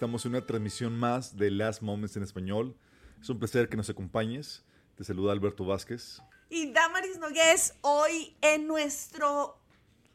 Estamos en una transmisión más de Last Moments en español. Es un placer que nos acompañes. Te saluda Alberto Vázquez. Y Damaris Nogués, hoy en nuestro,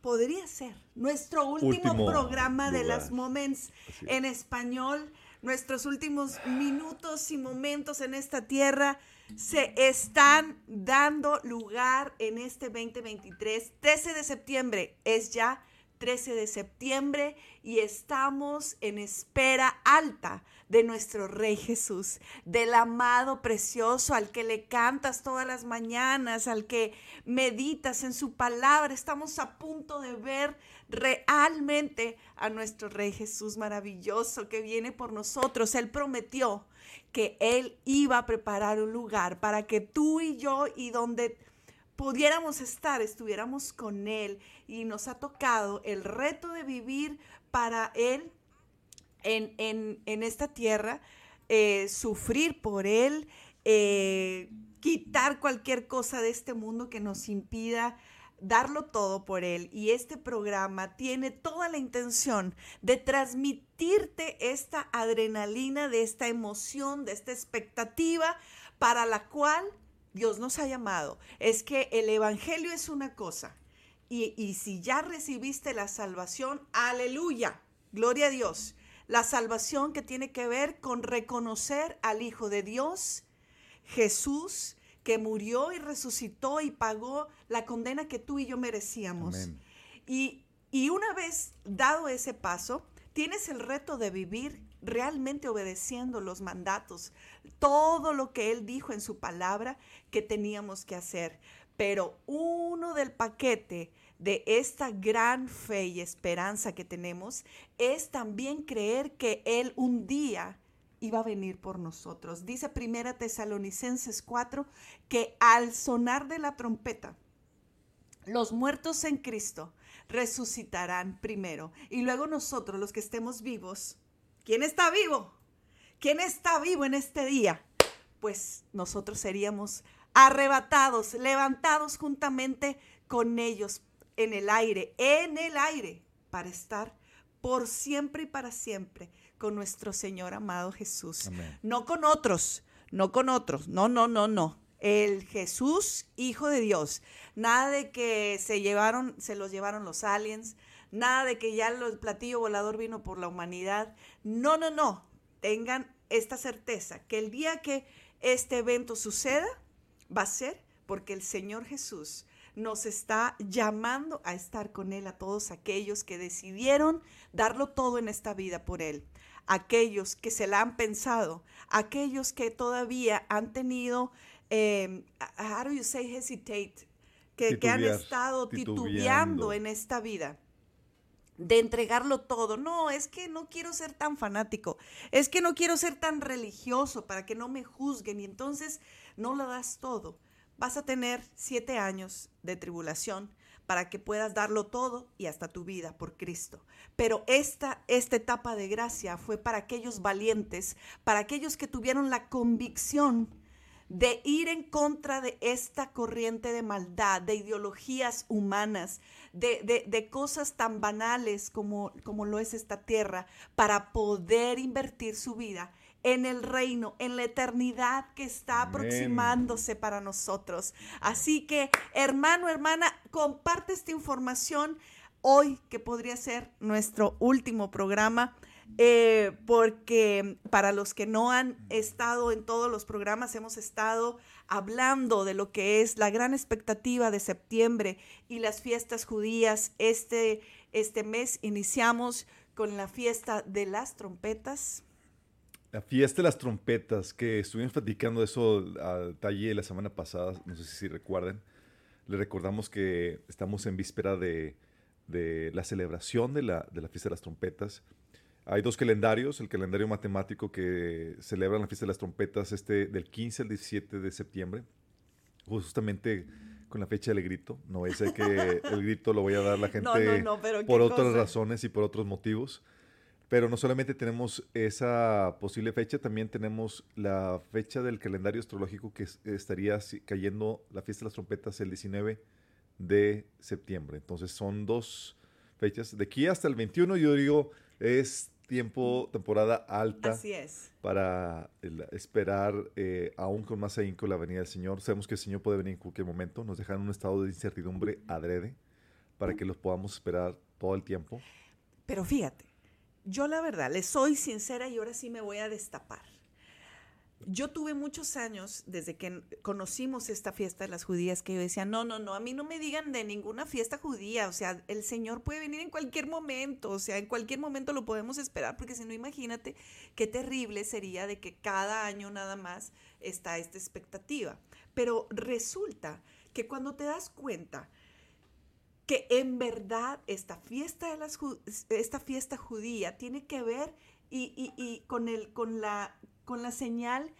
podría ser, nuestro último, Último programa de. Last Moments es. en español, nuestros últimos minutos y momentos en esta tierra se están dando lugar en este 2023. 13 de septiembre es ya 13 de septiembre y estamos en espera alta de nuestro Rey Jesús, del amado precioso al que le cantas todas las mañanas, al que meditas en su palabra. Estamos a punto de ver realmente a nuestro Rey Jesús maravilloso que viene por nosotros. Él prometió que Él iba a preparar un lugar para que tú y yo y donde pudiéramos estar, estuviéramos con Él y nos ha tocado el reto de vivir para Él en, en- en esta tierra, eh, sufrir por Él, eh, quitar cualquier cosa de este mundo que nos impida darlo todo por Él. Y este programa tiene toda la intención de transmitirte esta adrenalina, de esta emoción, de esta expectativa para la cual Dios nos ha llamado. Es que el Evangelio es una cosa. Y, y si ya recibiste la salvación, aleluya, gloria a Dios. La salvación que tiene que ver con reconocer al Hijo de Dios, Jesús, que murió y resucitó y pagó la condena que tú y yo merecíamos. Amén. Y, y una vez dado ese paso, tienes el reto de vivir realmente obedeciendo los mandatos, todo lo que Él dijo en su palabra que teníamos que hacer. Pero uno del paquete de esta gran fe y esperanza que tenemos es también creer que Él un día iba a venir por nosotros. Dice Primera Tesalonicenses 4 que al sonar de la trompeta, los muertos en Cristo resucitarán primero y luego nosotros los que estemos vivos. ¿Quién está vivo? ¿Quién está vivo en este día? Pues nosotros seríamos arrebatados, levantados juntamente con ellos en el aire, en el aire, para estar por siempre y para siempre con nuestro Señor amado Jesús. Amén. No con otros, no con otros, no, no, no, no. El Jesús, Hijo de Dios. Nada de que se llevaron, se los llevaron los aliens, nada de que ya el platillo volador vino por la humanidad. No, no, no. Tengan esta certeza que el día que este evento suceda, va a ser porque el Señor Jesús nos está llamando a estar con Él a todos aquellos que decidieron darlo todo en esta vida por Él, aquellos que se la han pensado, aquellos que todavía han tenido, eh, how do you say hesitate, que, que han estado titubeando titubeando. en esta vida de entregarlo todo. No, es que no quiero ser tan fanático, es que no quiero ser tan religioso para que no me juzguen y entonces no lo das todo. Vas a tener siete años de tribulación para que puedas darlo todo y hasta tu vida por Cristo. Pero esta, esta etapa de gracia fue para aquellos valientes, para aquellos que tuvieron la convicción de ir en contra de esta corriente de maldad, de ideologías humanas, de, de- de cosas tan banales como, como lo es esta tierra, para poder invertir su vida en el reino, en la eternidad que está Amén. aproximándose para nosotros. Así que, hermano, hermana, comparte esta información hoy, que podría ser nuestro último programa. Eh, porque para los que no han estado en todos los programas, hemos estado hablando de lo que es la gran expectativa de septiembre y las fiestas judías. Este, este mes iniciamos con la fiesta de las trompetas. La fiesta de las trompetas, que estuvimos platicando eso al talle la semana pasada, no sé si recuerdan. Le recordamos que estamos en víspera de, de la celebración de la, de la fiesta de las trompetas. Hay dos calendarios, el calendario matemático que celebra la fiesta de las trompetas este del 15 al 17 de septiembre, justamente con la fecha del grito. No voy a ser que el grito lo voy a dar la gente No, no, no, por otras cosa. razones y por otros motivos. Pero no solamente tenemos esa posible fecha, también tenemos la fecha del calendario astrológico que es- estaría cayendo la fiesta de las trompetas el 19 de septiembre. Entonces son dos fechas. De aquí hasta el 21 yo digo Es tiempo, temporada alta Así es. para el- esperar eh, aún con más ahínco la venida del Señor. Sabemos que el Señor puede venir en cualquier momento. Nos dejan en un estado de incertidumbre adrede para que los podamos esperar todo el tiempo. Pero fíjate, yo la verdad, le soy sincera y ahora sí me voy a destapar. Yo tuve muchos años desde que conocimos esta fiesta de las judías que yo decía, no, no, no, a mí no me digan de ninguna fiesta judía, o sea, el Señor puede venir en cualquier momento, o sea, en cualquier momento lo podemos esperar, porque si no, imagínate qué terrible sería de que cada año nada más está esta expectativa. Pero resulta que cuando te das cuenta que en verdad esta fiesta, de las, esta fiesta judía tiene que ver y, y- y con, el, con, la, con la señal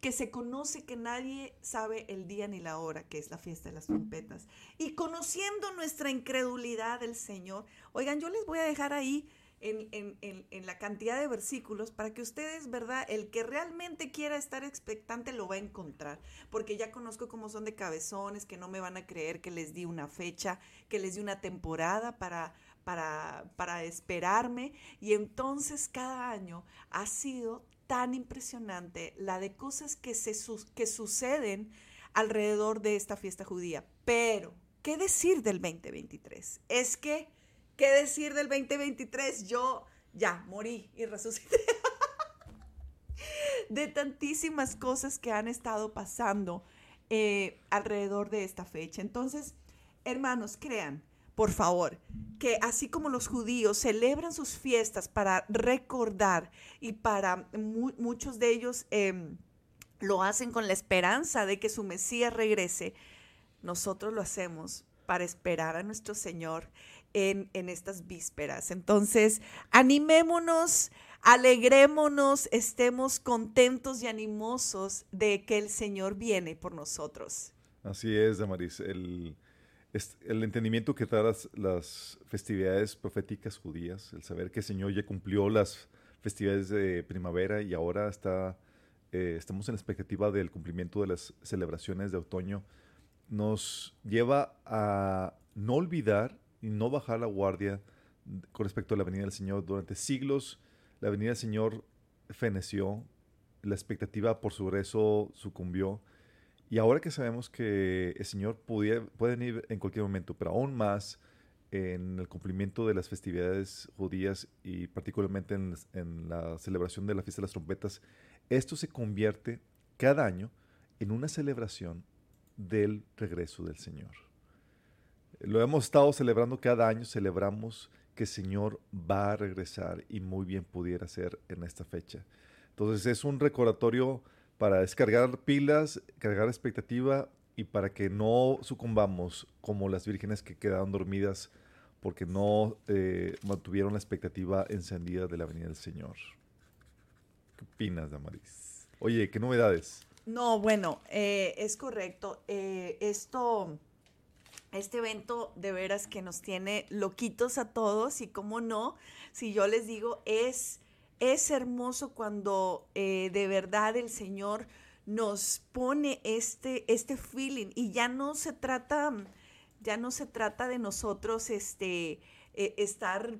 que se conoce que nadie sabe el día ni la hora, que es la fiesta de las trompetas. Y conociendo nuestra incredulidad del Señor, oigan, yo les voy a dejar ahí en, en- en- la cantidad de versículos para que ustedes, ¿verdad? El que realmente quiera estar expectante lo va a encontrar, porque ya conozco cómo son de cabezones, que no me van a creer que les di una fecha, que les di una temporada para, para, para esperarme, y entonces cada año ha sido tan impresionante la de cosas que, se, que suceden alrededor de esta fiesta judía. Pero, ¿qué decir del 2023? Es que, ¿qué decir del 2023? Yo ya morí y resucité. de tantísimas cosas que han estado pasando eh, alrededor de esta fecha. Entonces, hermanos, crean, por favor, que así como los judíos celebran sus fiestas para recordar y para mu- muchos de ellos em, lo hacen con la esperanza de que su Mesías regrese, nosotros lo hacemos para esperar a nuestro Señor en, estas vísperas. Entonces, animémonos, alegrémonos, estemos contentos y animosos de que el Señor viene por nosotros. Así es, Damaris. El entendimiento que da las, las festividades proféticas judías, el saber que el Señor ya cumplió las festividades de primavera y ahora está, eh, estamos en la expectativa del cumplimiento de las celebraciones de otoño, nos lleva a no olvidar y no bajar la guardia con respecto a la venida del Señor. Durante siglos, la venida del Señor feneció, la expectativa por su regreso sucumbió. Y ahora que sabemos que el Señor pudiera- puede venir en cualquier momento, pero aún más en el cumplimiento de las festividades judías y particularmente en, en la celebración de la fiesta de las trompetas, esto se convierte cada año en una celebración del regreso del Señor. Lo hemos estado celebrando cada año, celebramos que el Señor va a regresar y muy bien pudiera ser en esta fecha. Entonces es un recordatorio para descargar pilas, cargar expectativa y para que no sucumbamos como las vírgenes que quedaron dormidas porque no eh, mantuvieron la expectativa encendida de la venida del Señor. ¿Qué opinas, Damaris? Oye, ¿qué novedades? No, bueno, eh, es correcto. Eh, esto, este evento de veras que nos tiene loquitos a todos y cómo no, si yo les digo, es, es hermoso cuando eh, de verdad el Señor nos pone este, este feeling. Y ya no se trata, ya no se trata de nosotros este, eh, estar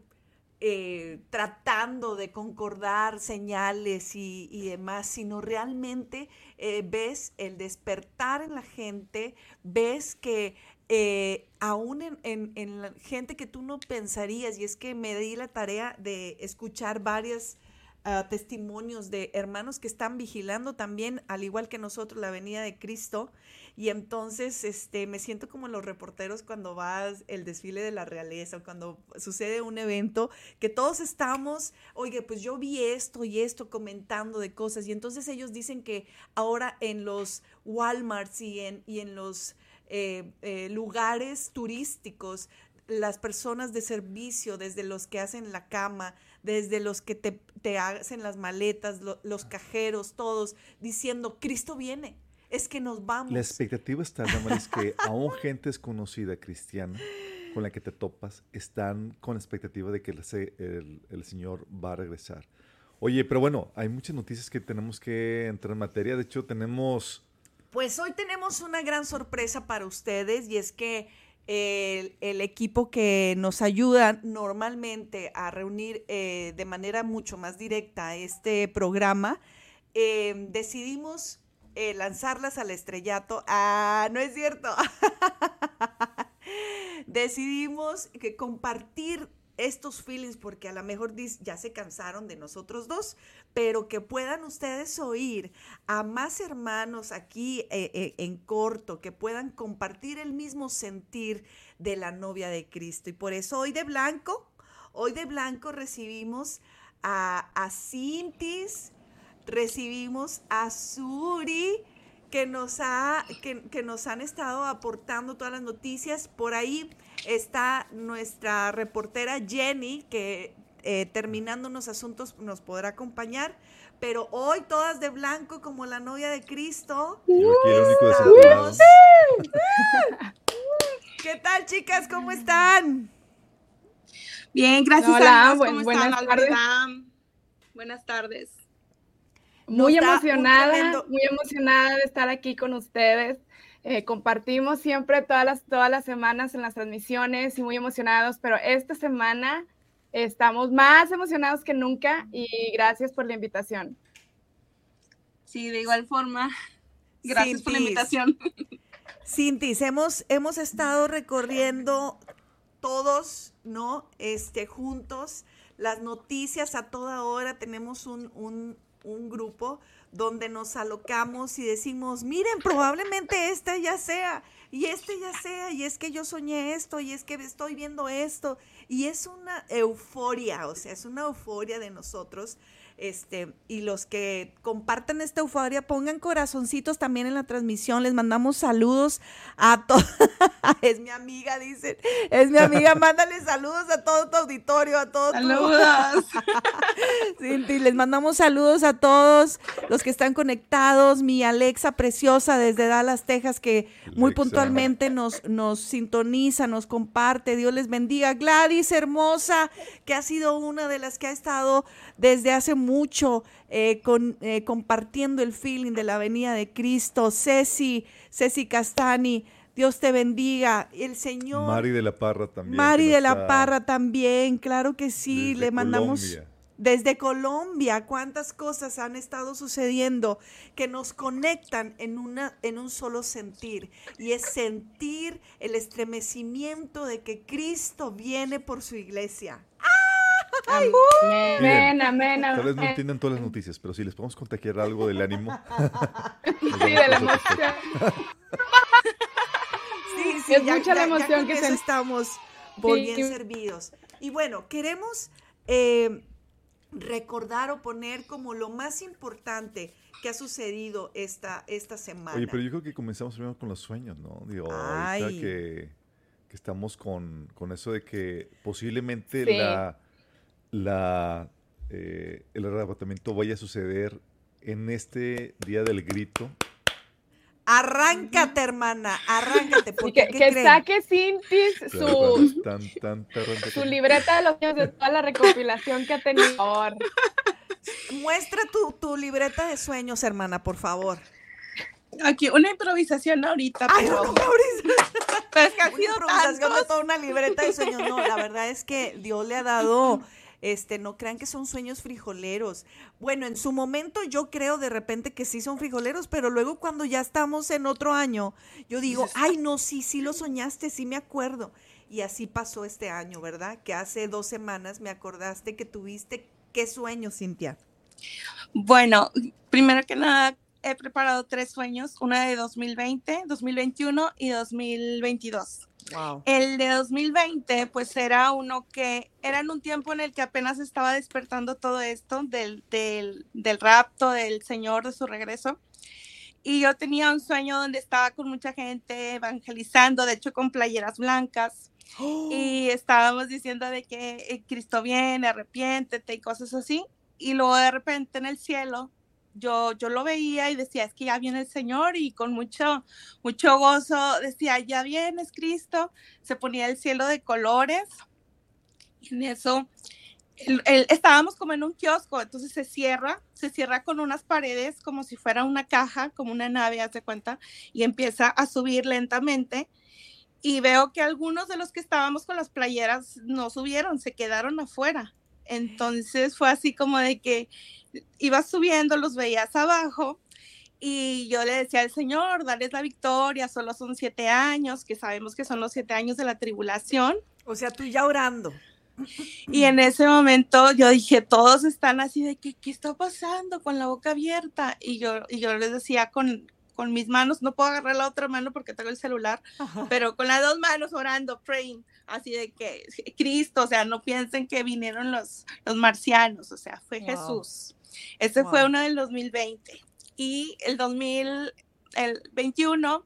eh, tratando de concordar señales y, demás, sino realmente ves el despertar en la gente, ves que aún en, en- la gente que tú no pensarías, y es que me di la tarea de escuchar varios testimonios de hermanos que están vigilando también, al igual que nosotros, la venida de Cristo, y entonces este, me siento como los reporteros cuando vas el desfile de la realeza o cuando sucede un evento que todos estamos, oye, pues yo vi esto y esto comentando de cosas y entonces ellos dicen que ahora en los Walmarts y en, y en los eh, eh, lugares turísticos, las personas de servicio, desde los que hacen la cama, desde los que te, te hacen las maletas, lo- los cajeros, todos, diciendo, Cristo viene, es que nos vamos. La expectativa está, Damaris, que aún gente desconocida cristiana con la que te topas están con la expectativa de que el, el- el Señor va a regresar. Oye, pero bueno, hay muchas noticias que tenemos que entrar en materia. De hecho, tenemos... Pues hoy tenemos una gran sorpresa para ustedes y es que el, equipo que nos ayuda normalmente a reunir eh, de manera mucho más directa este programa, eh, decidimos eh, lanzarlas al estrellato. Ah, no es cierto. decidimos que compartir estos feelings porque a lo mejor ya se cansaron de nosotros dos, pero que puedan ustedes oír a más hermanos aquí eh, eh, en corto, que puedan compartir el mismo sentir de la novia de Cristo. Y por eso hoy de blanco, hoy de blanco recibimos a, a Cintis, recibimos a Suri, que nos, ha, que, que nos han estado aportando todas las noticias. Por ahí está nuestra reportera Jenny, que eh, terminando unos asuntos nos podrá acompañar. Pero hoy todas de blanco como la novia de Cristo. Yo aquí el único Estamos- desafinado. ¿Qué tal, chicas? ¿Cómo están? Bien, gracias Hola, a Dios. buen- ¿Cómo buenas están, tardes. Buenas tardes. Muy emocionada, tremendo- muy emocionada de estar aquí con ustedes. Eh, compartimos siempre todas las, todas las semanas en las transmisiones y muy emocionados, pero esta semana estamos más emocionados que nunca y gracias por la invitación. Sí, de igual forma. Gracias por la invitación. Cintis, hemos, hemos estado recorriendo todos, ¿no? Este, juntos, las noticias a toda hora. Tenemos un, un- un grupo donde nos alocamos y decimos, miren, probablemente este ya sea, y este ya sea, y es que yo soñé esto, y es que estoy viendo esto. Y es una euforia, o sea, es una euforia de nosotros. Este, y los que compartan esta euforia, pongan corazoncitos también en la transmisión. Les mandamos saludos a todos. es mi amiga, dicen. Es mi amiga. Mándale saludos a todo tu auditorio, a todos. Saludos. Cinti, les mandamos saludos a todos los que están conectados. Mi Alexa preciosa desde Dallas, Texas, que muy Alexa. puntualmente nos, nos sintoniza, nos comparte. Dios les bendiga. Gladys, hermosa, que ha sido una de las que ha estado desde hace mucho eh, con, eh, compartiendo el feeling de la venida de Cristo. Ceci, Ceci Castani, Dios te bendiga. El Señor. Mari de la Parra también. Mari de la Parra también, claro que sí, desde le mandamos Colombia. desde Colombia, cuántas cosas han estado sucediendo que nos conectan en una en un solo sentir y es sentir el estremecimiento de que Cristo viene por su iglesia. Amén, Miren, amén, Tal vez no amén. entiendan todas las noticias, pero si les podemos contagiar algo del ánimo. Sí, de la emoción. Sí, sí, Es ya, mucha la ya emoción con que eso se- estamos por Sí, bien que- servidos. Y bueno, queremos eh, recordar o poner como lo más importante que ha sucedido esta, esta semana. Oye, pero yo creo que comenzamos primero con los sueños, ¿no? Digo, ahorita Ay. que, que estamos con, con eso de que posiblemente Sí. la, la, eh, el arrebatamiento vaya a suceder en este día del grito. Arráncate, hermana, arráncate. Y Porque, que, saque Cintis su, Tan, tan, tan, tan, su libreta de los años de toda la recopilación que ha tenido. Por favor. Muestra tu, tu libreta de sueños, hermana, por favor. Aquí una improvisación ahorita, Ay, pero, no, Mauricio. pero es que ha Una sido improvisación de tantos. toda una libreta de sueños. No, la verdad es que Dios le ha dado, este, no crean que son sueños frijoleros. Bueno, en su momento yo creo de repente que sí son frijoleros, pero luego cuando ya estamos en otro año, yo digo, ay, no, sí, sí lo soñaste, sí me acuerdo. Y así pasó este año, ¿verdad? Que hace dos semanas me acordaste que tuviste, ¿qué sueño, Cintia? Bueno, primero que nada, he preparado tres sueños, una de 2020, 2021 y 2022. Wow. El de 2020, pues era uno que era en un tiempo en el que apenas estaba despertando todo esto del, del, del rapto del Señor, de su regreso. Y yo tenía un sueño donde estaba con mucha gente evangelizando, de hecho con playeras blancas. Y estábamos diciendo de que eh, Cristo viene, arrepiéntete y cosas así. Y luego de repente en el cielo, yo, yo lo veía y decía, es que ya viene el Señor y con mucho, mucho gozo decía, ya vienes Cristo. Se ponía el cielo de colores. Y en eso el- el- estábamos como en un kiosco, entonces se cierra, se cierra con unas paredes como si fuera una caja, como una nave, haz de cuenta, y empieza a subir lentamente. y veo que algunos de los que estábamos con las playeras no subieron, se quedaron afuera. Entonces fue así como de que ibas subiendo, los veías abajo y yo le decía al Señor, dales la victoria, solo son siete años, que sabemos que son los siete años de la tribulación. O sea, tú ya orando. Y en ese momento yo dije, todos están así de que, ¿qué está pasando? Con la boca abierta. Y yo, y yo les decía con, con mis manos, no puedo agarrar la otra mano porque tengo el celular, pero con las dos manos orando, praying, así de que Cristo, o sea, no piensen que vinieron los, los marcianos, o sea, fue Wow. Jesús. Ese fue Wow. uno del 2020. Y el 2021,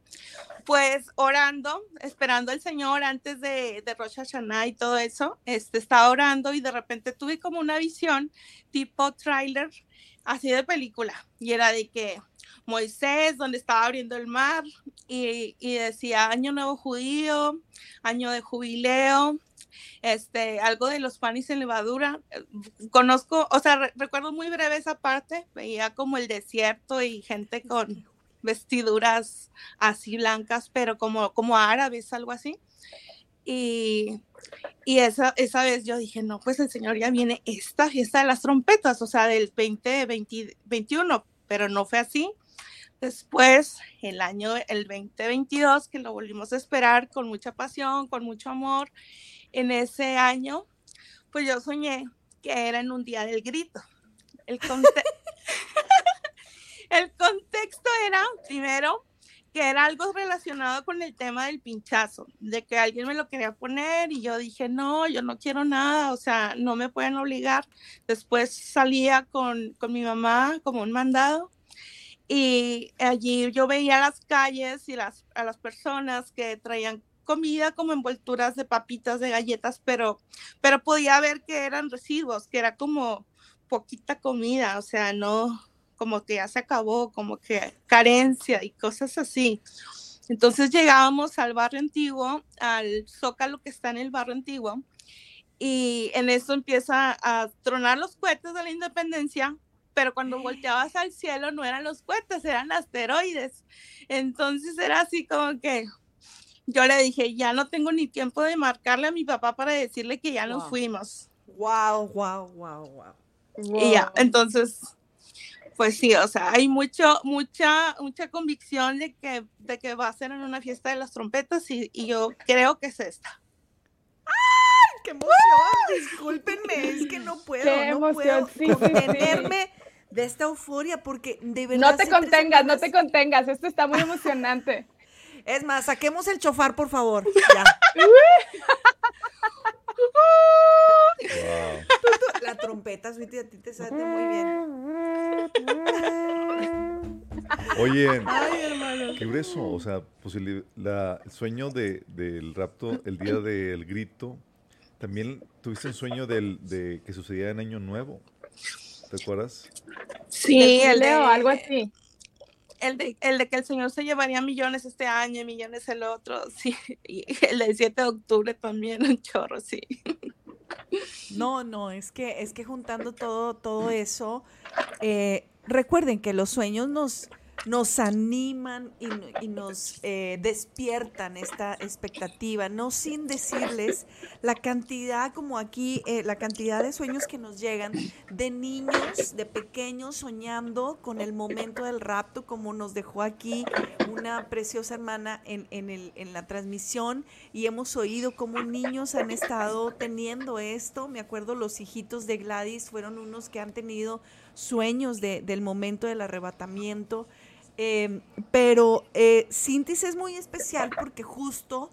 pues orando, esperando al Señor antes de, de Rosh Hashanah y todo eso, este, estaba orando y de repente tuve como una visión tipo tráiler, así de película, y era de que Moisés, donde estaba abriendo el mar, y, y decía Año Nuevo Judío, Año de Jubileo, este, algo de los panes en levadura. Eh, Conozco, o sea, re- recuerdo muy breve esa parte, veía como el desierto y gente con vestiduras así blancas, pero como, como árabes, algo así. Y, y esa, esa vez yo dije, no, pues el Señor ya viene esta fiesta de las trompetas, o sea, del 2021, pero no fue así. Después, el año, el 2022, que lo volvimos a esperar con mucha pasión, con mucho amor, en ese año, pues yo soñé que era en un día del grito. El, conte- el contexto era, primero, que era algo relacionado con el tema del pinchazo, de que alguien me lo quería poner y yo dije, no, yo no quiero nada, o sea, no me pueden obligar. Después salía con, con mi mamá como un mandado y allí yo veía las calles y las, a las personas que traían comida como envolturas de papitas, de galletas, pero, pero podía ver que eran residuos, que era como poquita comida, o sea, no, como que ya se acabó, como que carencia y cosas así. Entonces llegábamos al barrio antiguo, al zócalo que está en el barrio antiguo, y en eso empieza a tronar los cohetes de la independencia, pero cuando volteabas al cielo no eran los cohetes, eran asteroides. Entonces era así como que yo le dije, ya no tengo ni tiempo de marcarle a mi papá para decirle que ya nos fuimos. Wow, wow, wow, wow. Y ya, entonces, pues sí, o sea, hay mucho, mucha, mucha convicción de que, de que va a ser en una fiesta de las trompetas y, y yo creo que es esta. ¡Qué emoción! Discúlpenme, es que no puedo, Qué no emoción, puedo sí, sí, sí. contenerme de esta euforia porque de verdad. No te contengas, no te contengas. Esto está muy emocionante. Es más, saquemos el chofar, por favor. Ya. Wow. La trompeta, Sweetie, a ti te sale muy bien. Oye, Ay, hermano. qué grueso. O sea, pues el, la- el sueño de, del rapto, el día del grito. También tuviste un sueño del, de que sucedía en Año Nuevo. ¿Te acuerdas? Sí, el de, Leo, algo así. El, de, el de que el señor se llevaría millones este año y millones el otro, sí. Y el del 7 de octubre también, un chorro, sí. No, no, es que, es que juntando todo, todo eso, eh, recuerden que los sueños nos, nos animan y, no- y nos eh, despiertan esta expectativa, no sin decirles la cantidad, como aquí, eh, la cantidad de sueños que nos llegan de niños, de pequeños soñando con el momento del rapto, como nos dejó aquí una preciosa hermana en, en, el, en la transmisión y hemos oído cómo niños han estado teniendo esto. Me acuerdo los hijitos de Gladys fueron unos que han tenido sueños de- del momento del arrebatamiento. Eh, pero eh, es muy especial porque justo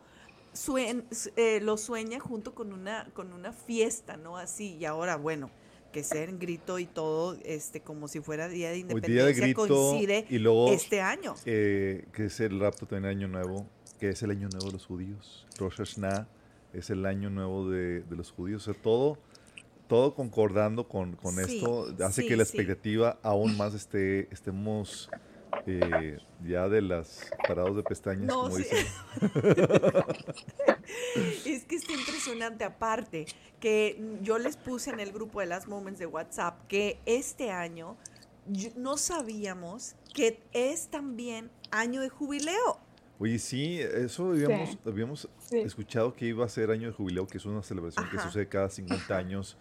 suen- eh, lo sueña junto con una, con una fiesta, ¿no? Así, y ahora, bueno, que sea en grito y todo, este, como si fuera Día de Hoy Independencia, día de grito coincide y luego este año. eh, que es el rapto también Año Nuevo, que es el Año Nuevo de los judíos. Rosh Hashanah es el Año Nuevo de, de los judíos. O sea, todo, todo concordando con, con Sí, esto hace sí, que la sí. expectativa aún más esté, estemos eh, ya de las parados de pestañas, No, como sí. dicen. Es que está impresionante, aparte, que yo les puse en el grupo de las Moments de WhatsApp que este año no sabíamos que es también año de jubileo. Oye, sí, eso habíamos, Sí. habíamos Sí. escuchado que iba a ser año de jubileo, que es una celebración que sucede cada 50 años,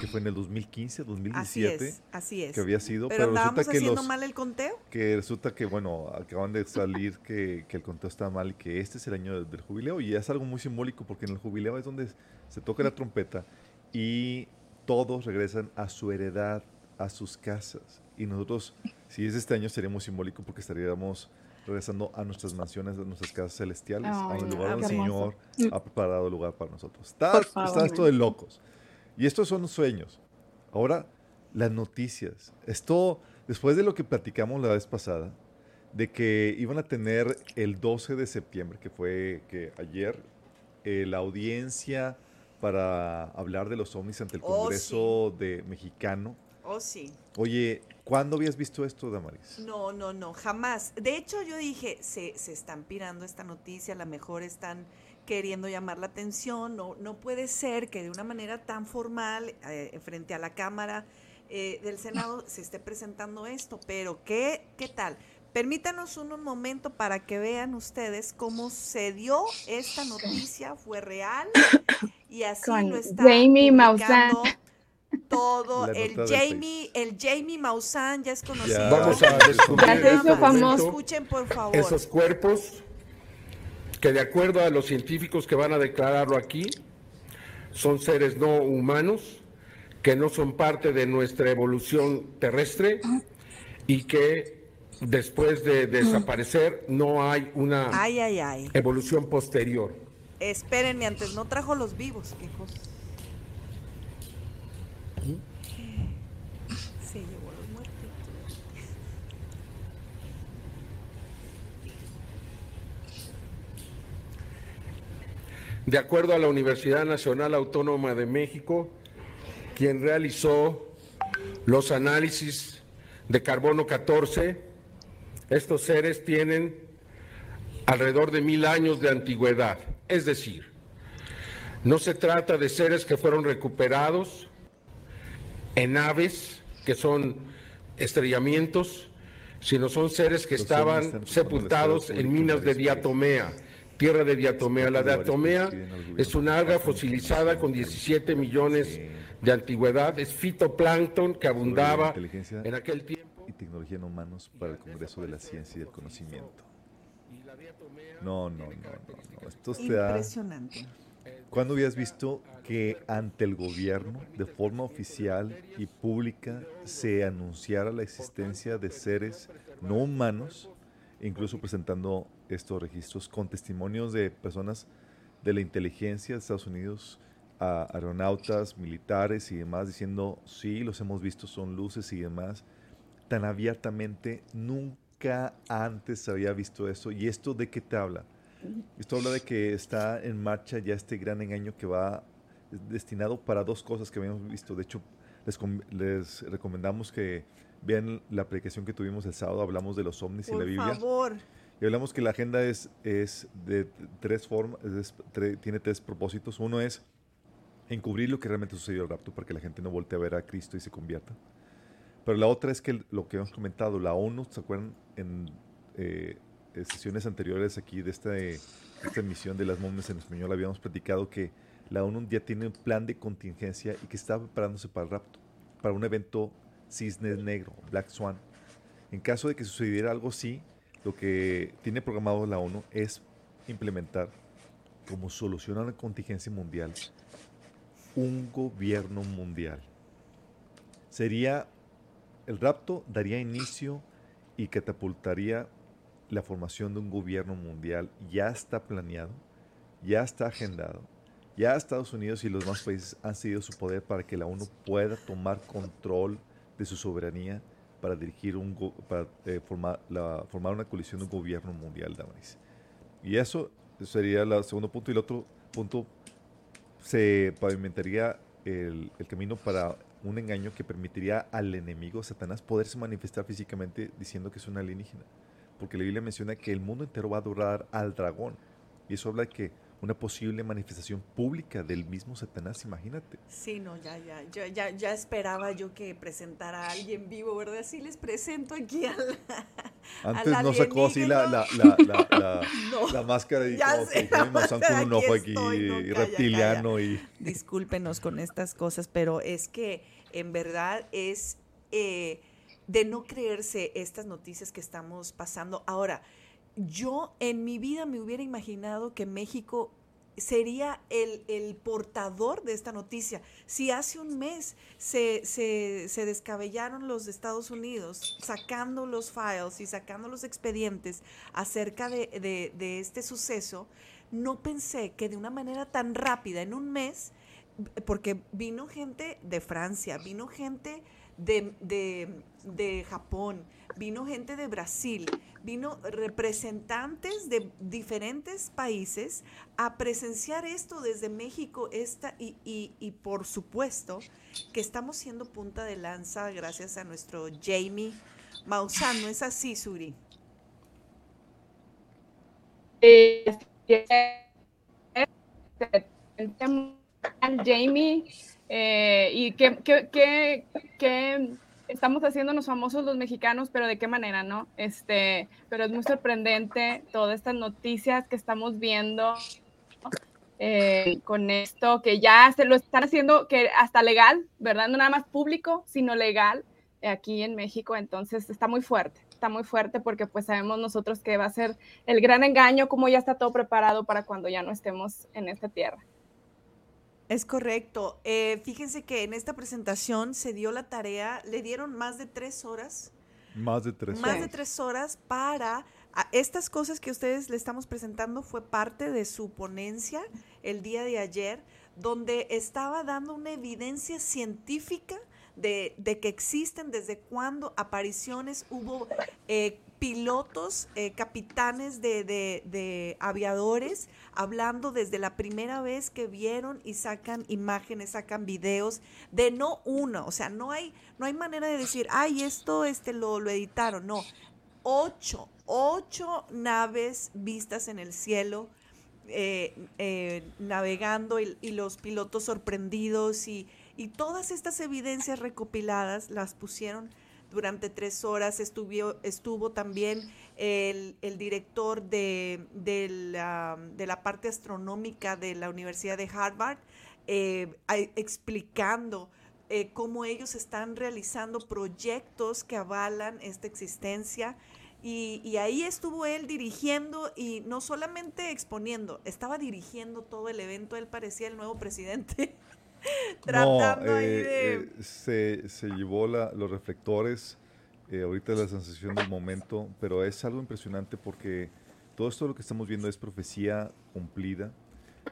que fue en el 2015, Así 2017, es, así es. que había sido, Pero pero, resulta que los mal el conteo. que resulta que bueno, acaban de salir que, que el conteo está mal y que este es el año del, del jubileo y es algo muy simbólico porque en el jubileo es donde se toca la trompeta y todos regresan a su heredad, a sus casas. Y nosotros, si es este año, sería muy simbólico porque estaríamos regresando a nuestras mansiones, a nuestras casas celestiales, a Ay, un lugar donde el Señor hermoso. ha preparado lugar para nosotros. Está, está esto de locos. Y estos son los sueños. Ahora, las noticias. Esto, después de lo que platicamos la vez pasada, de que iban a tener el 12 de septiembre, que fue que ayer, eh, la audiencia para hablar de los ovnis ante el Oh, Congreso de mexicano. Oh, sí. Oye, ¿cuándo habías visto esto, Damaris? No, no, no, jamás. De hecho, yo dije, se, se están pirando esta noticia, a lo mejor están queriendo llamar la atención, no, no puede ser que de una manera tan formal, eh, frente a la Cámara eh, del Senado, se esté presentando esto, pero ¿qué, qué tal? Permítanos un, un momento para que vean ustedes cómo se dio esta noticia, fue real, y así Con lo está Jamie Maussan. Todo, La el Jamie, el Jamie Maussan ya es conocido. Ya. Vamos a descubrir Ya Escuchen, por favor. esos cuerpos que de acuerdo a los científicos que van a declararlo aquí, son seres no humanos, que no son parte de nuestra evolución terrestre y que después de desaparecer no hay una Ay, ay, ay. evolución posterior. Espérenme, antes no trajo los vivos, qué cosa. Se llevó los muertos. De acuerdo a la Universidad Nacional Autónoma de México, quien realizó los análisis de carbono 14, estos seres tienen alrededor de mil años de antigüedad. Es decir, no se trata de seres que fueron recuperados en naves, que son estrellamientos, sino son seres que estaban sepultados el en minas de diatomea, tierra de diatomea. La diatomea es una alga fosilizada con 17 millones de antigüedad, es fitoplancton que abundaba en aquel tiempo. y tecnología en humanos para el Congreso de la Ciencia y del Conocimiento. No, no, no, no, no. Esto da... Impresionante. ¿Cuándo habías visto que ante el gobierno, de forma oficial y pública, se anunciara la existencia de seres no humanos, incluso presentando estos registros con testimonios de personas de la inteligencia de Estados Unidos, a aeronautas, militares y demás, diciendo, sí, los hemos visto, son luces y demás, tan abiertamente, nunca antes se había visto eso. ¿Y esto de qué te habla? Esto habla de que está en marcha ya este gran engaño que va destinado para dos cosas que habíamos visto. De hecho, les, com- les recomendamos que vean la predicación que tuvimos el sábado. Hablamos de los ovnis y la Por Biblia. favor. Y hablamos que la agenda es, es de tres formas, es- tre- tiene tres propósitos. Uno es encubrir lo que realmente sucedió al rapto para que la gente no voltee a ver a Cristo y se convierta. Pero la otra es que el- lo que hemos comentado, la ONU, ¿se acuerdan? En eh, sesiones anteriores aquí de esta, eh, esta emisión de las momias en español habíamos platicado que la ONU ya tiene un plan de contingencia y que está preparándose para el rapto, para un evento cisne negro, Black Swan. En caso de que sucediera algo así, lo que tiene programado la ONU es implementar como solución a la contingencia mundial un gobierno mundial. Sería, el rapto daría inicio y catapultaría la formación de un gobierno mundial. Ya está planeado, ya está agendado, ya Estados Unidos y los demás países han cedido su poder para que la ONU pueda tomar control de su soberanía para dirigir un para eh, formar, la, formar una coalición de un gobierno mundial, Damaris. Y eso sería el segundo punto. Y el otro punto, se pavimentaría el, el camino para un engaño que permitiría al enemigo, Satanás, poderse manifestar físicamente diciendo que es un alienígena. Porque la Biblia menciona que el mundo entero va a adorar al dragón. Y eso habla de que una posible manifestación pública del mismo Satanás, imagínate. Sí, no, ya, ya, ya, ya, ya esperaba yo que presentara a alguien vivo, ¿verdad? Sí, les presento aquí al, Antes al no sacó así la, la, la, la, la- No, la máscara y ya sé, la con un ojo aquí aquí estoy, no, calla, reptiliano y... discúlpenos con estas cosas, pero es que en verdad es eh, de no creerse estas noticias que estamos pasando. Ahora, yo en mi vida me hubiera imaginado que México sería el, el portador de esta noticia. Si hace un mes se, se- descabellaron los Estados Unidos sacando los files y sacando los expedientes acerca de, de- de este suceso, no pensé que de una manera tan rápida, en un mes, porque vino gente de Francia, vino gente de, de- de Japón, vino gente de Brasil, vino representantes de diferentes países a presenciar esto desde México esta, y, y- y por supuesto que estamos siendo punta de lanza gracias a nuestro Jamie Maussan, ¿no es así, Suri? Eh, Jamie eh, y qué, qué- qué- qué estamos haciéndonos famosos los mexicanos, pero de qué manera, ¿no? Este, pero es muy sorprendente todas estas noticias que estamos viendo eh, con esto, que ya se lo están haciendo, que hasta legal, ¿verdad? No nada más público, sino legal eh, aquí en México, entonces está muy fuerte, está muy fuerte porque pues sabemos nosotros que va a ser el gran engaño, como ya está todo preparado para cuando ya no estemos en esta tierra. Es correcto. Eh, fíjense que en esta presentación se dio la tarea, le dieron más de tres horas, Más de tres más horas. de tres horas para a- estas cosas que ustedes le estamos presentando fue parte de su ponencia el día de ayer, donde estaba dando una evidencia científica de, de que existen desde cuándo apariciones hubo eh, pilotos, eh, capitanes de, de- aviadores, hablando desde la primera vez que vieron y sacan imágenes, sacan videos de no uno, o sea, no hay, no hay manera de decir, ay, esto este, lo, lo editaron, no, ocho, ocho naves vistas en el cielo, eh, eh, navegando y, y los pilotos sorprendidos y, y todas estas evidencias recopiladas las pusieron durante tres horas. Estuvo, estuvo también el, director de, la, parte astronómica de la Universidad de Harvard eh, explicando eh, cómo ellos están realizando proyectos que avalan esta existencia. Y, y ahí estuvo él dirigiendo y no solamente exponiendo, estaba dirigiendo todo el evento. Él parecía el nuevo presidente. tratando no, ahí eh, de... eh, se, se llevó la- los reflectores, eh, ahorita es la sensación del momento, pero es algo impresionante porque todo esto lo que estamos viendo es profecía cumplida.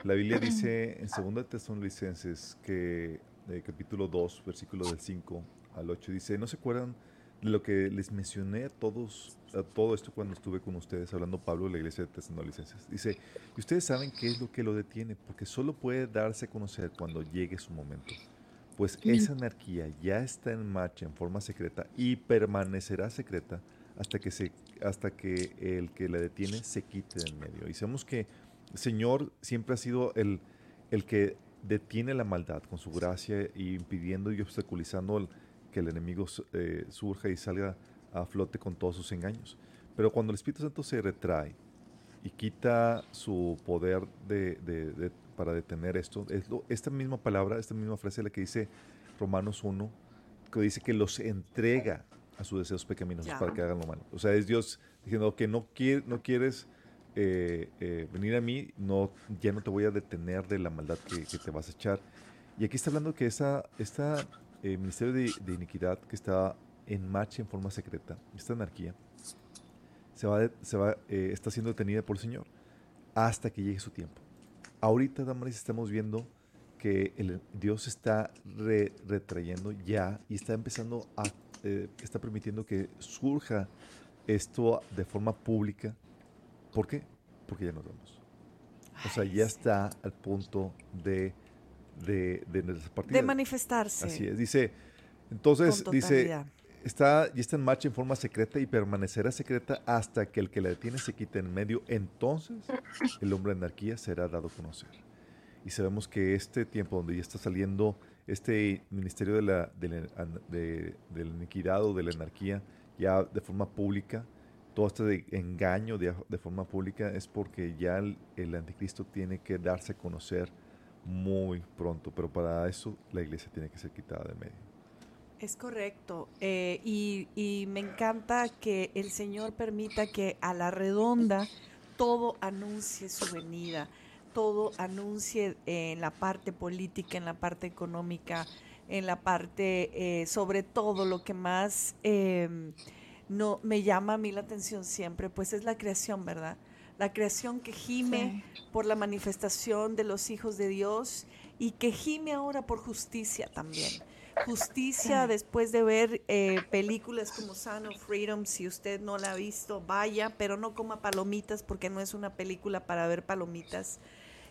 La Biblia dice en 2 Tesalonicenses que eh, capítulo 2, versículo del 5 al 8 dice, ¿no se acuerdan lo que les mencioné a todos, a todo esto cuando estuve con ustedes hablando Pablo de la iglesia de Tesalonicenses? Dice, y ustedes saben qué es lo que lo detiene, porque solo puede darse a conocer cuando llegue su momento. Pues esa anarquía ya está en marcha en forma secreta y permanecerá secreta hasta que, se, hasta que el que la detiene se quite del medio. Y sabemos que el Señor siempre ha sido el, el que detiene la maldad con su gracia y impidiendo y obstaculizando el- que el enemigo eh, surja y salga a flote con todos sus engaños. Pero cuando el Espíritu Santo se retrae y quita su poder de, de- de- para detener esto, es lo- esta misma palabra, esta misma frase la que dice Romanos 1, que dice que los entrega a sus deseos pecaminosos Ya. para que hagan lo malo. O sea, es Dios diciendo que no, quiere, no quieres eh, eh, venir a mí, no, ya no te voy a detener de la maldad que, que te vas a echar. Y aquí está hablando que esa, esta eh, ministerio de, de iniquidad que está en marcha en forma secreta, esta anarquía, se va, se va, eh, está siendo detenida por el Señor hasta que llegue su tiempo. Ahorita, Damaris, estamos viendo que el, Dios está re- retrayendo ya y está empezando a, eh, está permitiendo que surja esto de forma pública. ¿Por qué? Porque ya nos vemos. O sea, ya está al punto de, de, manifestarse. Así es. Dice, entonces, dice, está, ya está en marcha en forma secreta y permanecerá secreta hasta que el que la detiene se quite en medio. Entonces, el hombre de anarquía será dado a conocer. Y sabemos que este tiempo donde ya está saliendo este ministerio de la, de la, an- de- de la iniquidad o de la anarquía ya de forma pública, todo este de- engaño de, de forma pública es porque ya el, el anticristo tiene que darse a conocer muy pronto, pero para eso la iglesia tiene que ser quitada de medio. Es correcto. eh, y, y me encanta que el Señor permita que a la redonda todo anuncie su venida, todo anuncie eh, en la parte política, en la parte económica, en la parte, eh, sobre todo lo que más eh, no, me llama a mí la atención siempre, pues es la creación, ¿verdad? La creación que gime por la manifestación de los hijos de Dios y que gime ahora por justicia también. Justicia después de ver eh, películas como Son of Freedom, si usted no la ha visto, vaya, pero no coma palomitas porque no es una película para ver palomitas,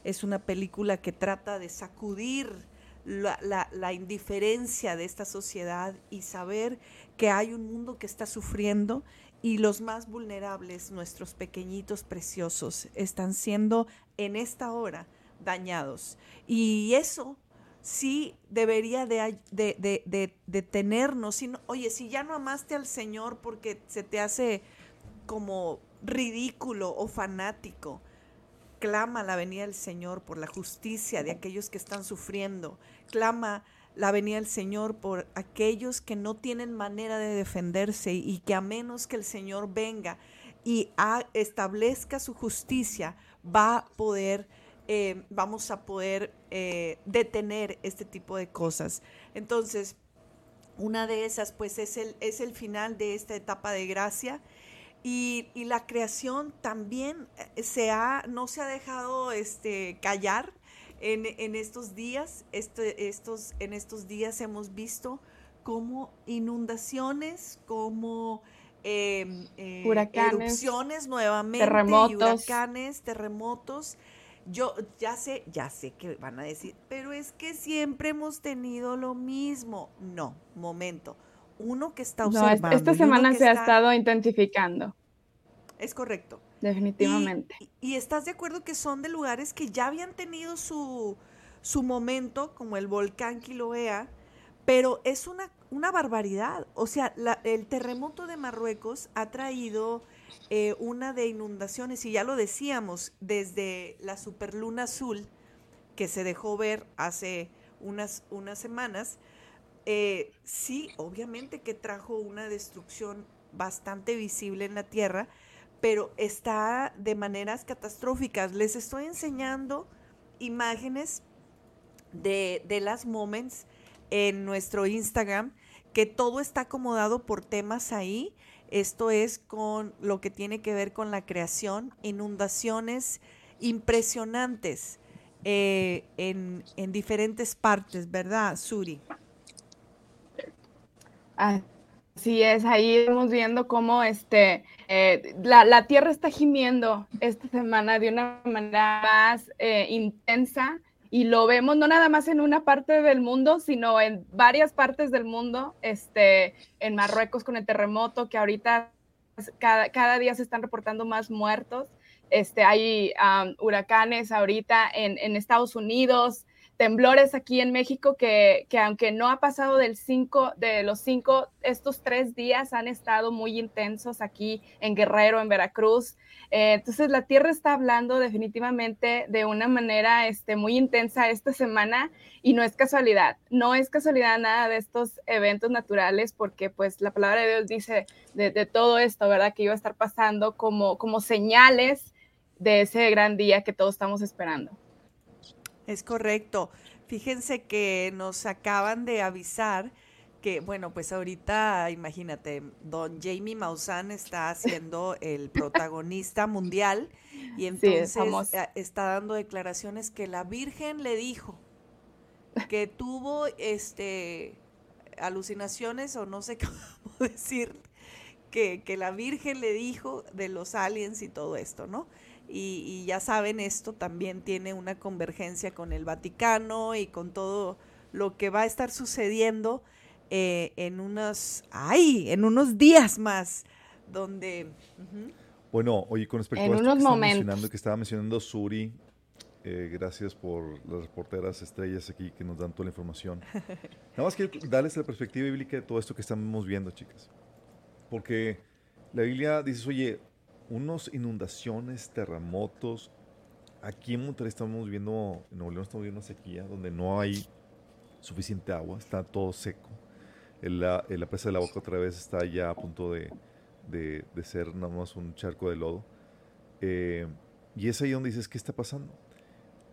es una película que trata de sacudir la, la- la indiferencia de esta sociedad y saber que hay un mundo que está sufriendo y los más vulnerables, nuestros pequeñitos preciosos, están siendo en esta hora dañados. Y eso sí debería de, de, de, de- tenernos. Oye, si ya no amaste al Señor porque se te hace como ridículo o fanático, clama la venida del Señor por la justicia de aquellos que están sufriendo. Clama la venida del Señor por aquellos que no tienen manera de defenderse y que a menos que el Señor venga y ha- establezca su justicia, va a poder, eh, vamos a poder eh, detener este tipo de cosas. Entonces, una de esas, pues, es el, es el final de esta etapa de gracia. Y, y la creación también eh, se ha, no se ha dejado este, callar en, en estos días. Este- estos, en estos días hemos visto como inundaciones, como eh, eh, Huracanes, erupciones nuevamente, y terremotos. huracanes, terremotos. Yo ya sé, ya sé que van a decir, pero es que siempre hemos tenido lo mismo. No, momento. Uno que está No, es- observando. esta y uno semana se ha estado intensificando, Es correcto. Definitivamente. Y, y estás de acuerdo que son de lugares que ya habían tenido su, su momento, como el volcán Kilauea, pero es una, una barbaridad. O sea, la- el terremoto de Marruecos ha traído eh, una de inundaciones, y ya lo decíamos, desde la superluna azul, que se dejó ver hace unas, unas semanas, eh, sí, obviamente que trajo una destrucción bastante visible en la Tierra, pero está de maneras catastróficas. Les estoy enseñando imágenes de, de las moments en nuestro Instagram, que todo está acomodado por temas ahí. Esto es con lo que tiene que ver con la creación, inundaciones impresionantes eh, en, en diferentes partes, ¿verdad, Suri? Así es, ahí estamos viendo cómo este, eh, la, la Tierra está gimiendo esta semana de una manera más eh, intensa y lo vemos no nada más en una parte del mundo, sino en varias partes del mundo, este, en Marruecos con el terremoto, que ahorita cada, cada día se están reportando más muertos. Este, hay huracanes ahorita en, en Estados Unidos, temblores aquí en México que, que aunque no ha pasado del cinco, de los cinco, estos tres días han estado muy intensos aquí en Guerrero, en Veracruz. Eh, entonces la Tierra está hablando definitivamente de una manera este, muy intensa esta semana y no es casualidad, no es casualidad nada de estos eventos naturales porque pues la palabra de Dios dice de, de todo esto, ¿verdad? Que iba a estar pasando como, como señales de ese gran día que todos estamos esperando. Es correcto. Fíjense que nos acaban de avisar que, bueno, pues ahorita, imagínate, don Jamie Maussan está siendo el protagonista mundial y Sí, es entonces famoso. eh, está dando declaraciones que la Virgen le dijo que tuvo este alucinaciones o no sé cómo decir que, que la Virgen le dijo de los aliens y todo esto, ¿no? Y, y ya saben, esto también tiene una convergencia con el Vaticano y con todo lo que va a estar sucediendo eh, en unos, ay, en unos días más, donde... ujú. Bueno, oye, con respecto En a esto que, estaba mencionando, que estaba mencionando Suri, eh, gracias por las reporteras estrellas aquí que nos dan toda la información. Nada más quiero darles la perspectiva bíblica de todo esto que estamos viendo, chicas. Porque La Biblia dice, oye, unos inundaciones, terremotos. Aquí en Monterrey estamos viendo, en Nuevo León estamos viendo una sequía donde no hay suficiente agua, está todo seco. El- la, la presa de la boca otra vez está ya a punto de, de- de ser nada más un charco de lodo. Eh, y es ahí donde dices, ¿qué está pasando?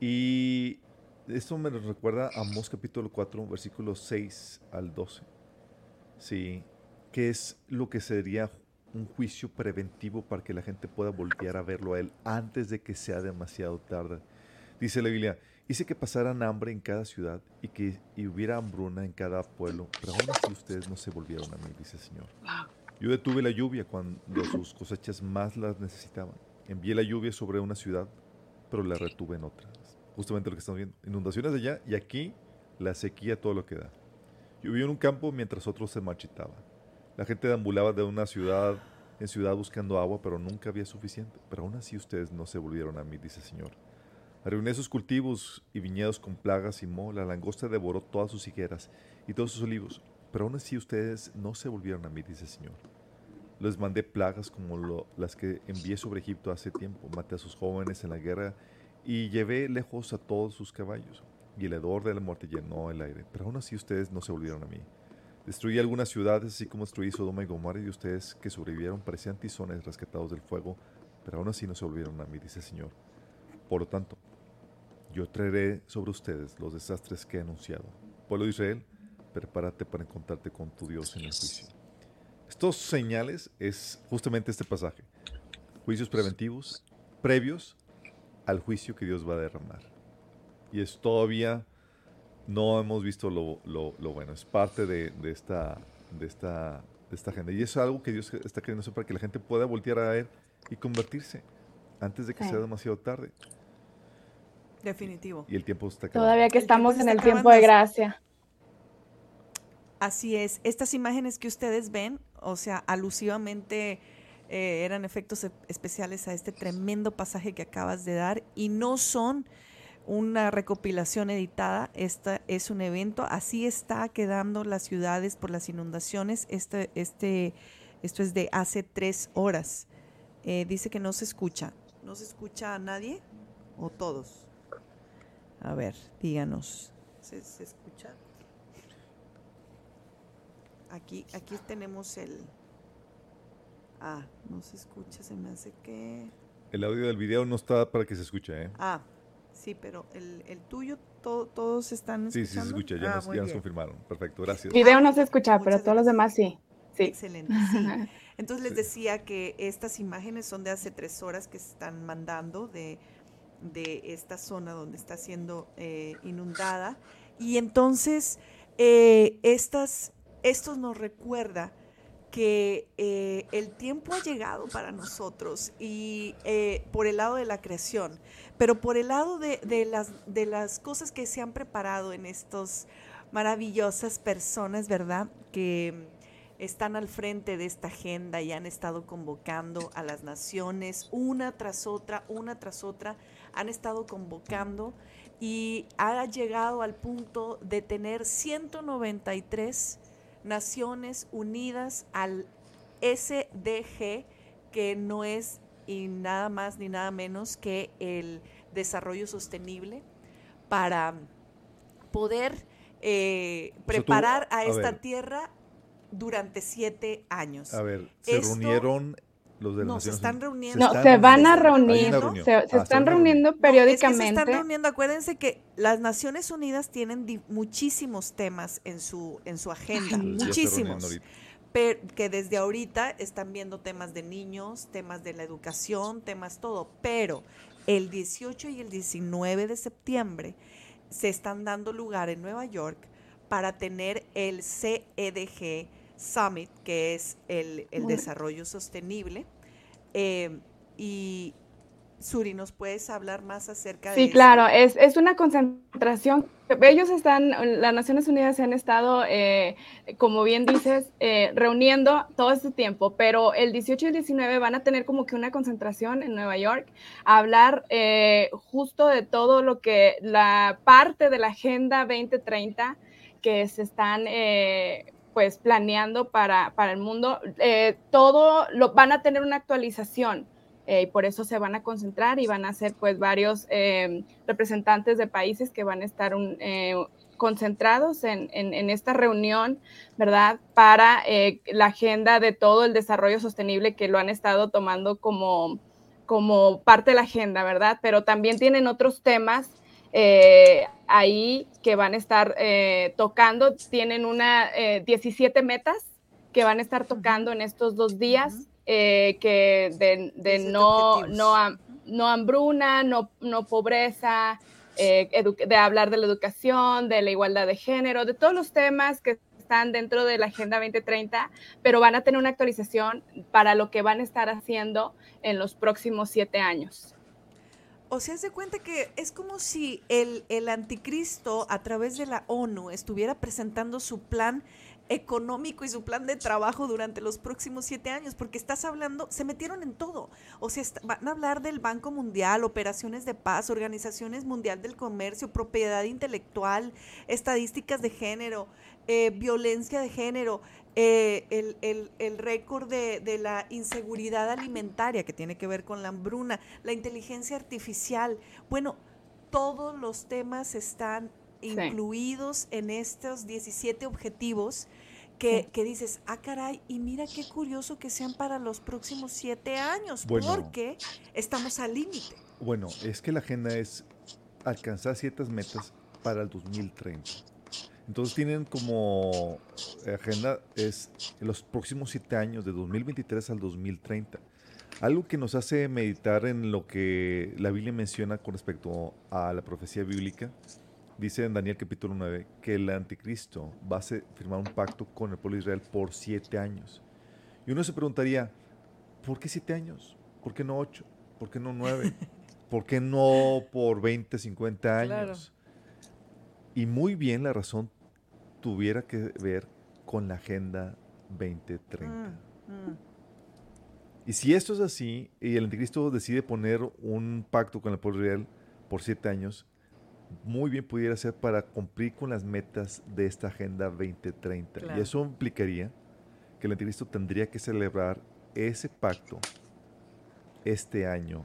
Y esto me recuerda a Amós capítulo 4, versículos 6 al 12. Sí, que es lo que sería un juicio preventivo para que la gente pueda voltear a verlo a él antes de que sea demasiado tarde. Dice la Biblia, hice que pasaran hambre en cada ciudad y que y hubiera hambruna en cada pueblo, pero aún así ustedes no se volvieron a mí, dice el Señor. Yo detuve la lluvia cuando sus cosechas más las necesitaban. Envié la lluvia sobre una ciudad, pero la retuve en otra. Justamente lo que estamos viendo. Inundaciones allá y aquí la sequía todo lo que da. Llovió en un campo mientras otros se marchitaban. La gente deambulaba de una ciudad en ciudad buscando agua, pero nunca había suficiente. Pero aún así ustedes no se volvieron a mí, dice el Señor. Arruiné sus cultivos y viñedos con plagas y moho. La langosta devoró todas sus higueras y todos sus olivos. Pero aún así ustedes no se volvieron a mí, dice el Señor. Les mandé plagas como las que envié sobre Egipto hace tiempo. Maté a sus jóvenes en la guerra y llevé lejos a todos sus caballos. Y el hedor de la muerte llenó el aire. Pero aún así ustedes no se volvieron a mí. Destruí algunas ciudades, así como destruí Sodoma y Gomorra, y ustedes que sobrevivieron parecían tizones rescatados del fuego, pero aún así no se volvieron a mí, dice el Señor. Por lo tanto, yo traeré sobre ustedes los desastres que he anunciado. Pueblo de Israel, prepárate para encontrarte con tu Dios en el juicio. Estos señales es justamente este pasaje. Juicios preventivos, previos al juicio que Dios va a derramar. Y es todavía no hemos visto lo, lo- lo bueno. Es parte de, de esta, de, esta, de esta agenda. Y es algo que Dios está queriendo hacer para que la gente pueda voltear a ver y convertirse antes de que Sí. sea demasiado tarde. Definitivo. Y el tiempo está acabando. Todavía que estamos en el tiempo de gracia. Así es. Estas imágenes que ustedes ven, o sea, alusivamente eh, eran efectos e- especiales a este tremendo pasaje que acabas de dar y no son una recopilación editada. Esta es un evento. Así está quedando las ciudades por las inundaciones. Este, este, esto es de hace tres horas. Eh, dice que no se escucha. ¿No se escucha a nadie o todos? A ver, díganos. ¿Se, se escucha? Aquí, aquí tenemos el. Ah, no se escucha, se me hace que. El audio del video no está para que se escuche, ¿eh? Ah, sí, pero el, el tuyo, to- todos están Sí, sí se escuchando. escucha, ya, Ah, nos, ya nos confirmaron. Perfecto, gracias. Video no se escucha, pero todos los demás sí. Sí. Excelente, sí. Entonces les Sí. decía que estas imágenes son de hace tres horas que se están mandando de, de esta zona donde está siendo eh, inundada. Y entonces eh, estas, esto nos recuerda que eh, el tiempo ha llegado para nosotros y eh, por el lado de la creación, pero por el lado de, de las, de las cosas que se han preparado en estos maravillosas personas, ¿verdad? Que están al frente de esta agenda y han estado convocando a las naciones una tras otra, una tras otra, han estado convocando y ha llegado al punto de tener 193 Naciones Unidas al SDG, que no es y nada más ni nada menos que el desarrollo sostenible para poder eh, tú- preparar a a esta ver. tierra durante siete años. A ver, se Esto- reunieron los de las No, se están reuniendo. No, están se van a reunir, una se, se Ah, están están reuniendo No, es que se periódicamente. están reuniendo. Acuérdense que las Naciones Unidas tienen muchísimos temas en su, en su agenda, se muchísimos. pero que desde ahorita están viendo temas de niños, temas de la educación, temas todo, pero el 18 y el 19 de septiembre se están dando lugar en Nueva York para tener el CEDG Summit, que es el, el desarrollo sostenible. Eh, y Suri, ¿nos puedes hablar más acerca de Sí, claro, es, es una concentración. Ellos están, las Naciones Unidas se han estado, eh, como bien dices, eh, reuniendo todo este tiempo, pero el 18 y el 19 van a tener como que una concentración en Nueva York, a hablar eh, justo de todo lo que la parte de la Agenda 2030 que se están eh, pues planeando para, para el mundo. Eh, todo lo van a tener una actualización eh, y por eso se van a concentrar y van a ser pues varios eh, representantes de países que van a estar concentrados en, en, esta reunión, ¿verdad? Para la agenda de todo el desarrollo sostenible que lo han estado tomando como, como parte de la agenda, ¿verdad? Pero también tienen otros temas eh, ahí que van a estar eh, tocando. Tienen una 17 metas que van a estar tocando en estos dos días, -huh. que de, de no, no, no hambruna, no, no pobreza, eh, de hablar de la educación, de la igualdad de género, de todos los temas que están dentro de la Agenda 2030, pero van a tener una actualización para lo que van a estar haciendo en los próximos siete años. O sea, se cuenta que es como si el, el anticristo a través de la ONU estuviera presentando su plan económico y su plan de trabajo durante los próximos siete años, porque estás hablando, se metieron en todo. O sea, van a hablar del Banco Mundial, operaciones de paz, organizaciones mundial del comercio, propiedad intelectual, estadísticas de género, eh, violencia de género, eh, el, el, el récord de, de, la inseguridad alimentaria que tiene que ver con la hambruna, la inteligencia artificial. Bueno, todos los temas están incluidos sí. en estos 17 objetivos que, sí. que, dices, ah, caray, y mira qué curioso que sean para los próximos siete años, bueno, porque estamos al límite. Bueno, es que la agenda es alcanzar ciertas metas para el 2030. Entonces tienen como agenda es en los próximos siete años, de 2023 al 2030. Algo que nos hace meditar en lo que la Biblia menciona con respecto a la profecía bíblica Dice en Daniel capítulo 9 que el anticristo va a firmar un pacto con el pueblo de Israel por siete años. Y uno se preguntaría, ¿por qué siete años? ¿Por qué no ocho? ¿Por qué no nueve? ¿Por qué no por 20, 50 años? Claro. Y muy bien la razón tuviera que ver con la Agenda 2030. Mm, mm. Y si esto es así, y el anticristo decide poner un pacto con el pueblo Israel por siete años, muy bien pudiera ser para cumplir con las metas de esta Agenda 2030. Claro. Y eso implicaría que el anticristo tendría que celebrar ese pacto este año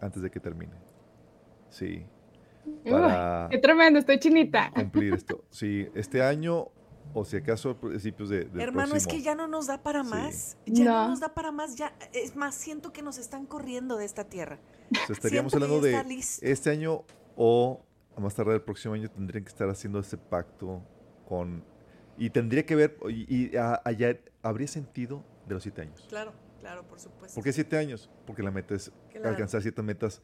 antes de que termine. Sí. Para Uy, qué tremendo, estoy chinita. Cumplir esto. Sí, este año o si acaso a principios de, de hermano próximo. es que ya no nos da para más sí. ya no. no. nos da para más ya es más siento que nos están corriendo de esta tierra o sea, estaríamos siento hablando de listo. este año o a más tardar el próximo año tendrían que estar haciendo ese pacto con... Y tendría que ver, y, y a, allá habría sentido de los siete años. Claro, claro, por supuesto. ¿Por qué siete años? Porque la meta es claro. alcanzar ciertas metas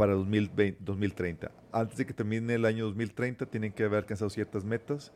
para 2020, 2030. Antes de que termine el año 2030 tienen que haber alcanzado ciertas metas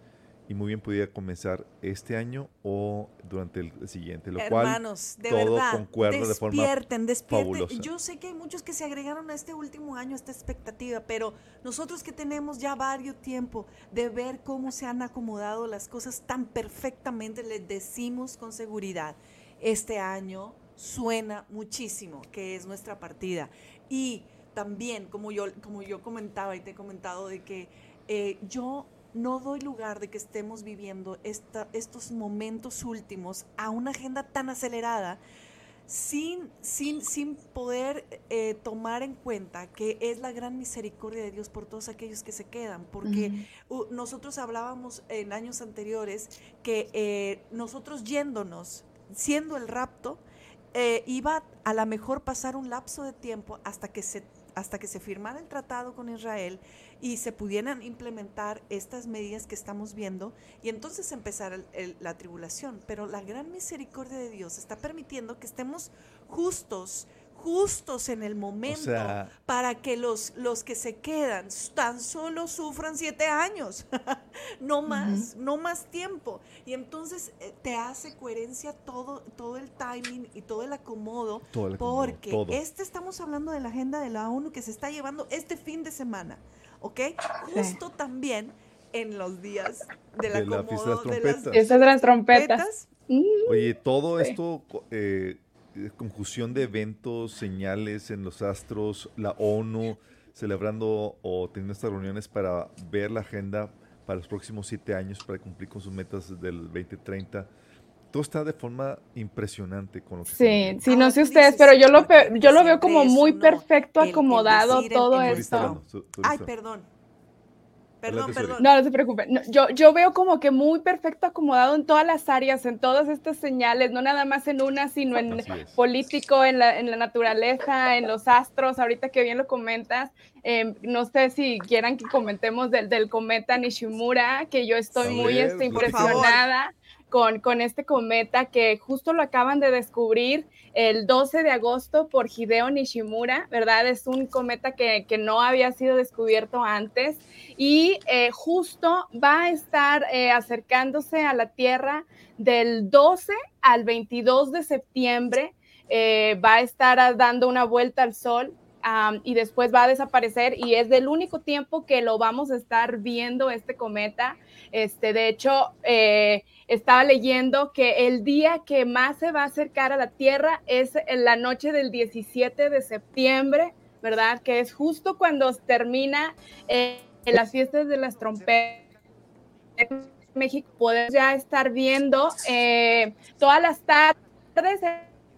y muy bien pudiera comenzar este año o durante el siguiente, lo Hermanos, cual de todo verdad, concuerda de forma despierten, despierten. fabulosa. Yo sé que hay muchos que se agregaron a este último año, a esta expectativa, pero nosotros que tenemos ya varios tiempo de ver cómo se han acomodado las cosas tan perfectamente, les decimos con seguridad, este año suena muchísimo, que es nuestra partida. Y también, como yo, como yo comentaba y te he comentado, de que eh, yo no doy lugar de que estemos viviendo esta, estos momentos últimos a una agenda tan acelerada sin, sin, sin poder eh, tomar en cuenta que es la gran misericordia de Dios por todos aquellos que se quedan, porque uh -huh. nosotros hablábamos en años anteriores que eh, nosotros yéndonos, siendo el rapto, eh, iba a lo mejor pasar un lapso de tiempo hasta que se hasta que se firmara el tratado con Israel y se pudieran implementar estas medidas que estamos viendo y entonces empezar el, el, la tribulación. Pero la gran misericordia de Dios está permitiendo que estemos justos, justos en el momento o sea, para que los, los que se quedan tan solo sufran siete años, no más, uh -huh. no más tiempo. Y entonces eh, te hace coherencia todo, todo el timing y todo el acomodo, todo el acomodo porque todo. este estamos hablando de la agenda de la ONU que se está llevando este fin de semana, ¿ok? Justo sí. también en los días del de acomodo la de las trompetas. de las trompetas. Oye, todo Sí. esto eh, conjunción de eventos, señales en los astros, la ONU celebrando o teniendo estas reuniones para ver la agenda para los próximos siete años para cumplir con sus metas del 2030. Todo está de forma impresionante con lo que está Sí, sí, no sé ustedes, pero yo lo, yo lo veo como muy perfecto, acomodado todo esto. Ay, perdón. Perdón, perdón. No, no se preocupen. No, yo, yo veo como que muy perfecto acomodado en todas las áreas, en todas estas señales, no nada más en una, sino en político, en la, en la naturaleza, en los astros, ahorita que bien lo comentas. eh, no sé si quieran que comentemos del, del cometa Nishimura, que yo estoy muy este, impresionada con, este cometa que justo lo acaban de descubrir el 12 de agosto por Hideo Nishimura, ¿verdad? Es un cometa que, no había sido descubierto antes y eh, justo va a estar eh, acercándose a la Tierra del 12 al 22 de septiembre. eh, va a estar dando una vuelta al Sol y después va a desaparecer y es del único tiempo que lo vamos a estar viendo este cometa. Este, de hecho, estaba leyendo que el día que más se va a acercar a la Tierra es en la noche del 17 de septiembre, ¿verdad? Que es justo cuando termina eh, las fiestas de las trompetas. En México podemos ya estar viendo eh, todas las tardes,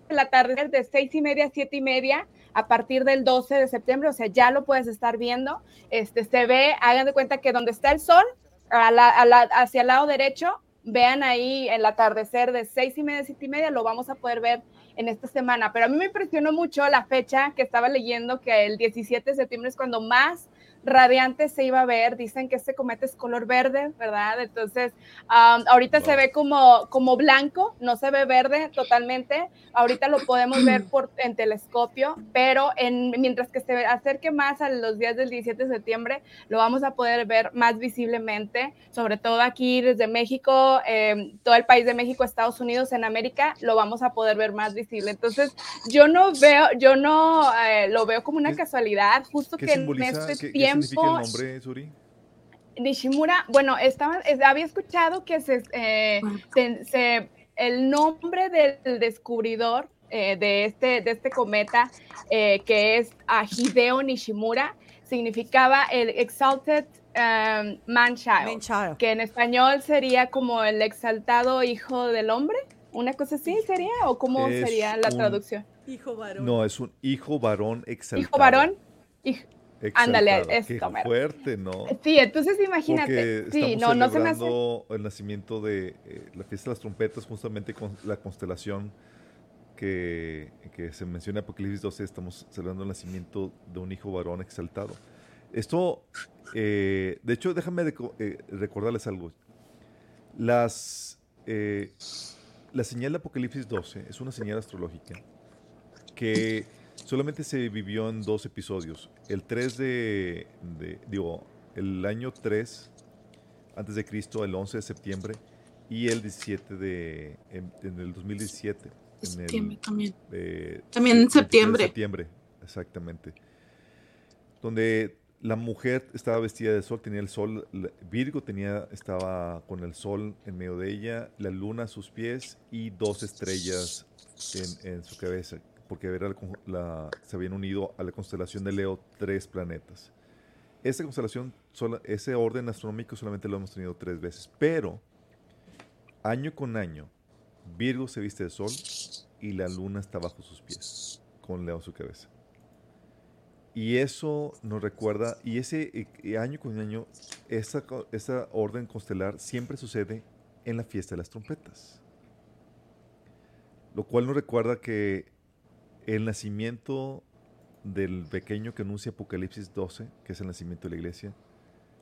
el atardecer de seis y media a siete y media a partir del 12 de septiembre, o sea, ya lo puedes estar viendo. Este, se ve, hagan de cuenta que donde está el sol, la- la- hacia el lado derecho, vean ahí el atardecer de seis y media siete y media, lo vamos a poder ver en esta semana. Pero a mí me impresionó mucho la fecha que estaba leyendo, que el 17 de septiembre es cuando más radiante se iba a ver. Dicen que este cometa es color verde, ¿verdad? Entonces, um, ahorita se ve como, como blanco, no se ve verde totalmente. Ahorita lo podemos ver por, en telescopio, pero en, mientras que se acerque más a los días del 17 de septiembre, lo vamos a poder ver más visiblemente, sobre todo aquí desde México, eh, todo el país de México, Estados Unidos, en América, lo vamos a poder ver más visible. Entonces, yo no veo, yo no eh, lo veo como una ¿Qué- casualidad, justo ¿Qué que en este ¿Qué, significa el nombre, Suri? Nishimura, bueno, estaba, es- había escuchado que se, eh, se- se- el nombre del descubridor eh, de, este, de este cometa, eh, que es a Hideo Nishimura, significaba el Exalted um, Man-Child, Man-child. que en español sería como el exaltado hijo del hombre, una cosa así sería, o cómo Es sería la un- traducción. Hijo varón. No, es un hijo varón exaltado. Hijo varón, hijo- ándale, esto, Qué mero. fuerte, ¿no? Sí, entonces Porque imagínate, sí, no, no se me hace. celebrando el nacimiento de eh, la fiesta de las trompetas, justamente con la constelación que, que se menciona en Apocalipsis 12, estamos celebrando el nacimiento de un hijo varón exaltado. Esto, eh, de hecho, déjame eh, recordarles algo. Las, la señal de Apocalipsis 12 es una señal astrológica que solamente se vivió en dos episodios. El 3 de, de- digo, el año 3 antes de Cristo, el 11 de septiembre, y el 17 de, en, en el 2017. en el, Septiembre también. eh, También en 23 de septiembre. septiembre, exactamente. Donde la mujer estaba vestida de sol, tenía el sol, Virgo tenía, estaba con el sol en medio de ella, la luna a sus pies y dos estrellas en, en su cabeza, porque era la la- se habían unido a la constelación de Leo tres planetas. Esta constelación, sola- ese orden astronómico solamente lo hemos tenido tres veces, pero año con año, Virgo se viste de sol y la luna está bajo sus pies, con Leo a su cabeza. Y eso nos recuerda, y ese eh, año con año, esa, esa orden constelar siempre sucede en la fiesta de las trompetas. Lo cual nos recuerda que el nacimiento del pequeño que anuncia Apocalipsis 12, que es el nacimiento de la iglesia,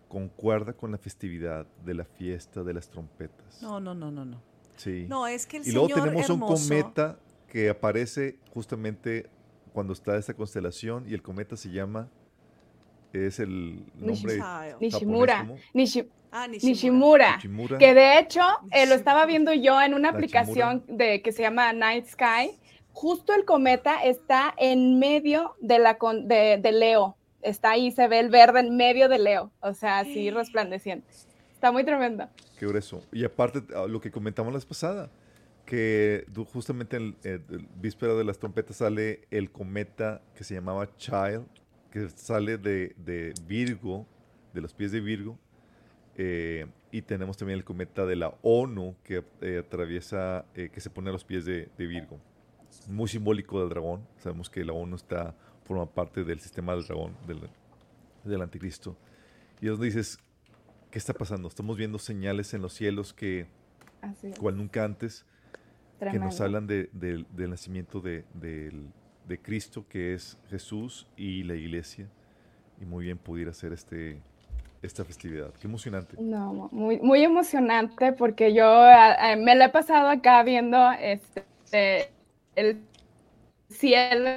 concuerda con la festividad de la fiesta de las trompetas. No, no, no, no, no. Sí. No, es que el Y luego señor tenemos hermoso, un cometa que aparece justamente cuando está esta constelación y el cometa se llama, es el nombre. Nishimura. Nishi- Ah, Nishimura. Nishimura. Que de hecho eh, lo estaba viendo yo en una La aplicación de, que se llama Night Sky. Justo el cometa está en medio de, la con- de, de Leo. Está ahí, se ve el verde en medio de Leo. O sea, así resplandeciente. Está muy tremendo. Qué grueso. Y aparte, ah, lo que comentamos la vez pasada, que justamente en el, el víspera de las trompetas sale el cometa que se llamaba Child, que sale de, de Virgo, de los pies de Virgo, eh, y tenemos también el cometa de la ONU que eh, atraviesa, eh, que se pone a los pies de, de Virgo. Muy simbólico del dragón. Sabemos que la ONU está, forma parte del sistema del dragón, del, del anticristo. Y es donde dices, ¿qué está pasando? Estamos viendo señales en los cielos que, cual nunca antes, que nos Tremendo. hablan de- del- del nacimiento de, de Cristo, que es Jesús y la iglesia. Y muy bien pudiera ser este, esta festividad. Qué emocionante. No, muy, muy emocionante porque yo me lo he pasado acá viendo este, el cielo.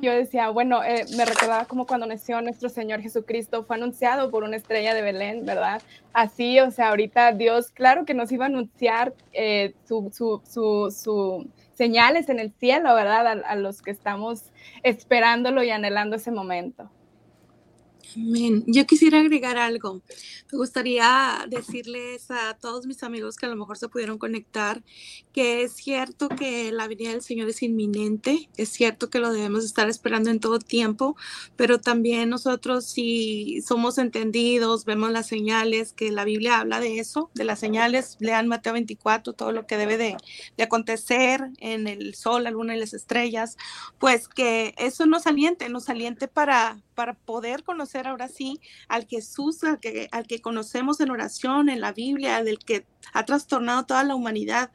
Yo decía, bueno, eh, me recordaba como cuando nació nuestro Señor Jesucristo, fue anunciado por una estrella de Belén, ¿verdad? Así, o sea, ahorita Dios, claro que nos iba a anunciar eh, su, su, su, su señales en el cielo, ¿verdad? A, a los que estamos esperándolo y anhelando ese momento. Amén. Yo quisiera agregar algo. Me gustaría decirles a todos mis amigos que a lo mejor se pudieron conectar que es cierto que la venida del Señor es inminente, es cierto que lo debemos estar esperando en todo tiempo, pero también nosotros si somos entendidos, vemos las señales, que la Biblia habla de eso, de las señales, lean Mateo 24, todo lo que debe de, de acontecer en el sol, la luna y las estrellas, pues que eso nos aliente, nos aliente para, para poder conocer ahora sí al Jesús, al que, al que conocemos en oración, en la Biblia, del que ha trastornado toda la humanidad.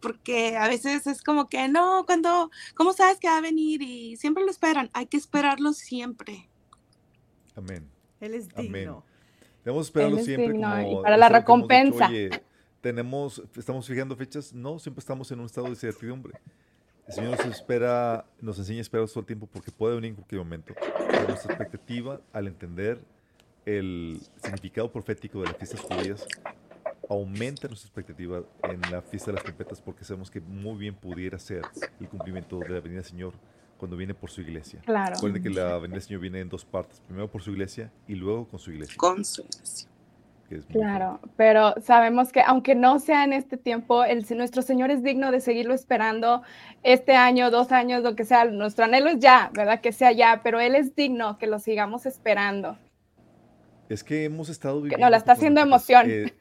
Porque a veces es como que no, cuando, ¿cómo sabes que va a venir? Y siempre lo esperan, hay que esperarlo siempre. Amén. Él es Amén. digno. Debemos esperarlo es siempre digno, como y para la dicho, recompensa. oye, tenemos, estamos fijando fechas. No, siempre estamos en un estado de incertidumbre. El Señor nos espera, nos enseña a esperar todo el tiempo porque puede venir en cualquier momento. Pero nuestra expectativa al entender el significado profético de las fiestas judías aumenta nuestra expectativa en la fiesta de las trompetas porque sabemos que muy bien pudiera ser el cumplimiento de la venida del Señor cuando viene por su iglesia. Claro. Recuerden que la venida del Señor viene en dos partes, primero por su iglesia y luego con su iglesia. Con su iglesia. Que es muy Claro, pero sabemos que aunque no sea en este tiempo, el, nuestro Señor es digno de seguirlo esperando este año, dos años, lo que sea. Nuestro anhelo es ya, ¿verdad? Que sea ya, pero Él es digno que lo sigamos esperando. Es que hemos estado Que viviendo. nos la está haciendo emoción. eh,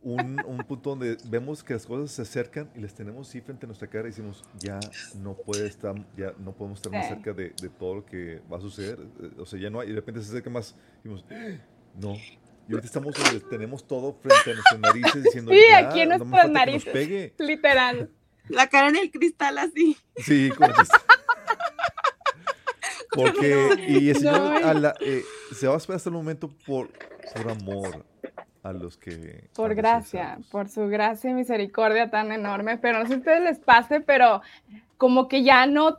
un, un punto donde vemos que las cosas se acercan y las tenemos así frente a nuestra cara y decimos, ya no puede estar, ya no podemos estar más Sí. cerca de, de todo lo que va a suceder. eh, O sea, ya no hay, y de repente se acerca más, y decimos, no. Y ahorita estamos donde tenemos todo frente a nuestras narices diciendo, Sí, ya, aquí en no nuestras narices. pegue. Literal. La cara en el cristal así. Sí, como. Porque, y el Señor No, y- a la- eh, se va a esperar hasta el momento por, por amor a los que. Por gracia, por su gracia y misericordia tan enorme, pero no sé si a ustedes les pase, pero como que ya no,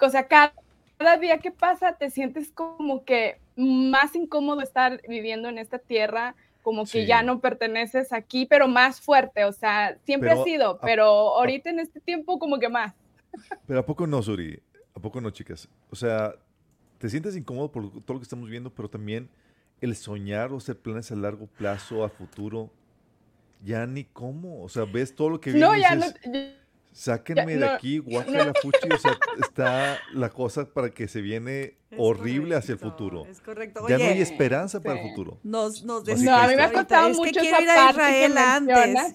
o sea, cada, cada día que pasa te sientes como que más incómodo estar viviendo en esta tierra, como que Sí. ya no perteneces aquí, pero más fuerte, o sea, siempre Pero ha sido, a- pero ahorita en este tiempo como que más. Pero ¿a poco no, Suri? ¿A poco no, chicas? O sea, te sientes incómodo por todo lo que estamos viendo, pero también el soñar o hacer planes a largo plazo, a futuro, ya ni cómo. O sea, ves todo lo que No, ya no, sáquenme ya de aquí, guácala, fuchi. O sea, está la cosa para que se viene Es horrible hacia el correcto, futuro. Es correcto. Ya no hay esperanza para el futuro. nos, nos No, a mí me ha Cristo. costado Es que mucho quiero esa ir a que Israel antes.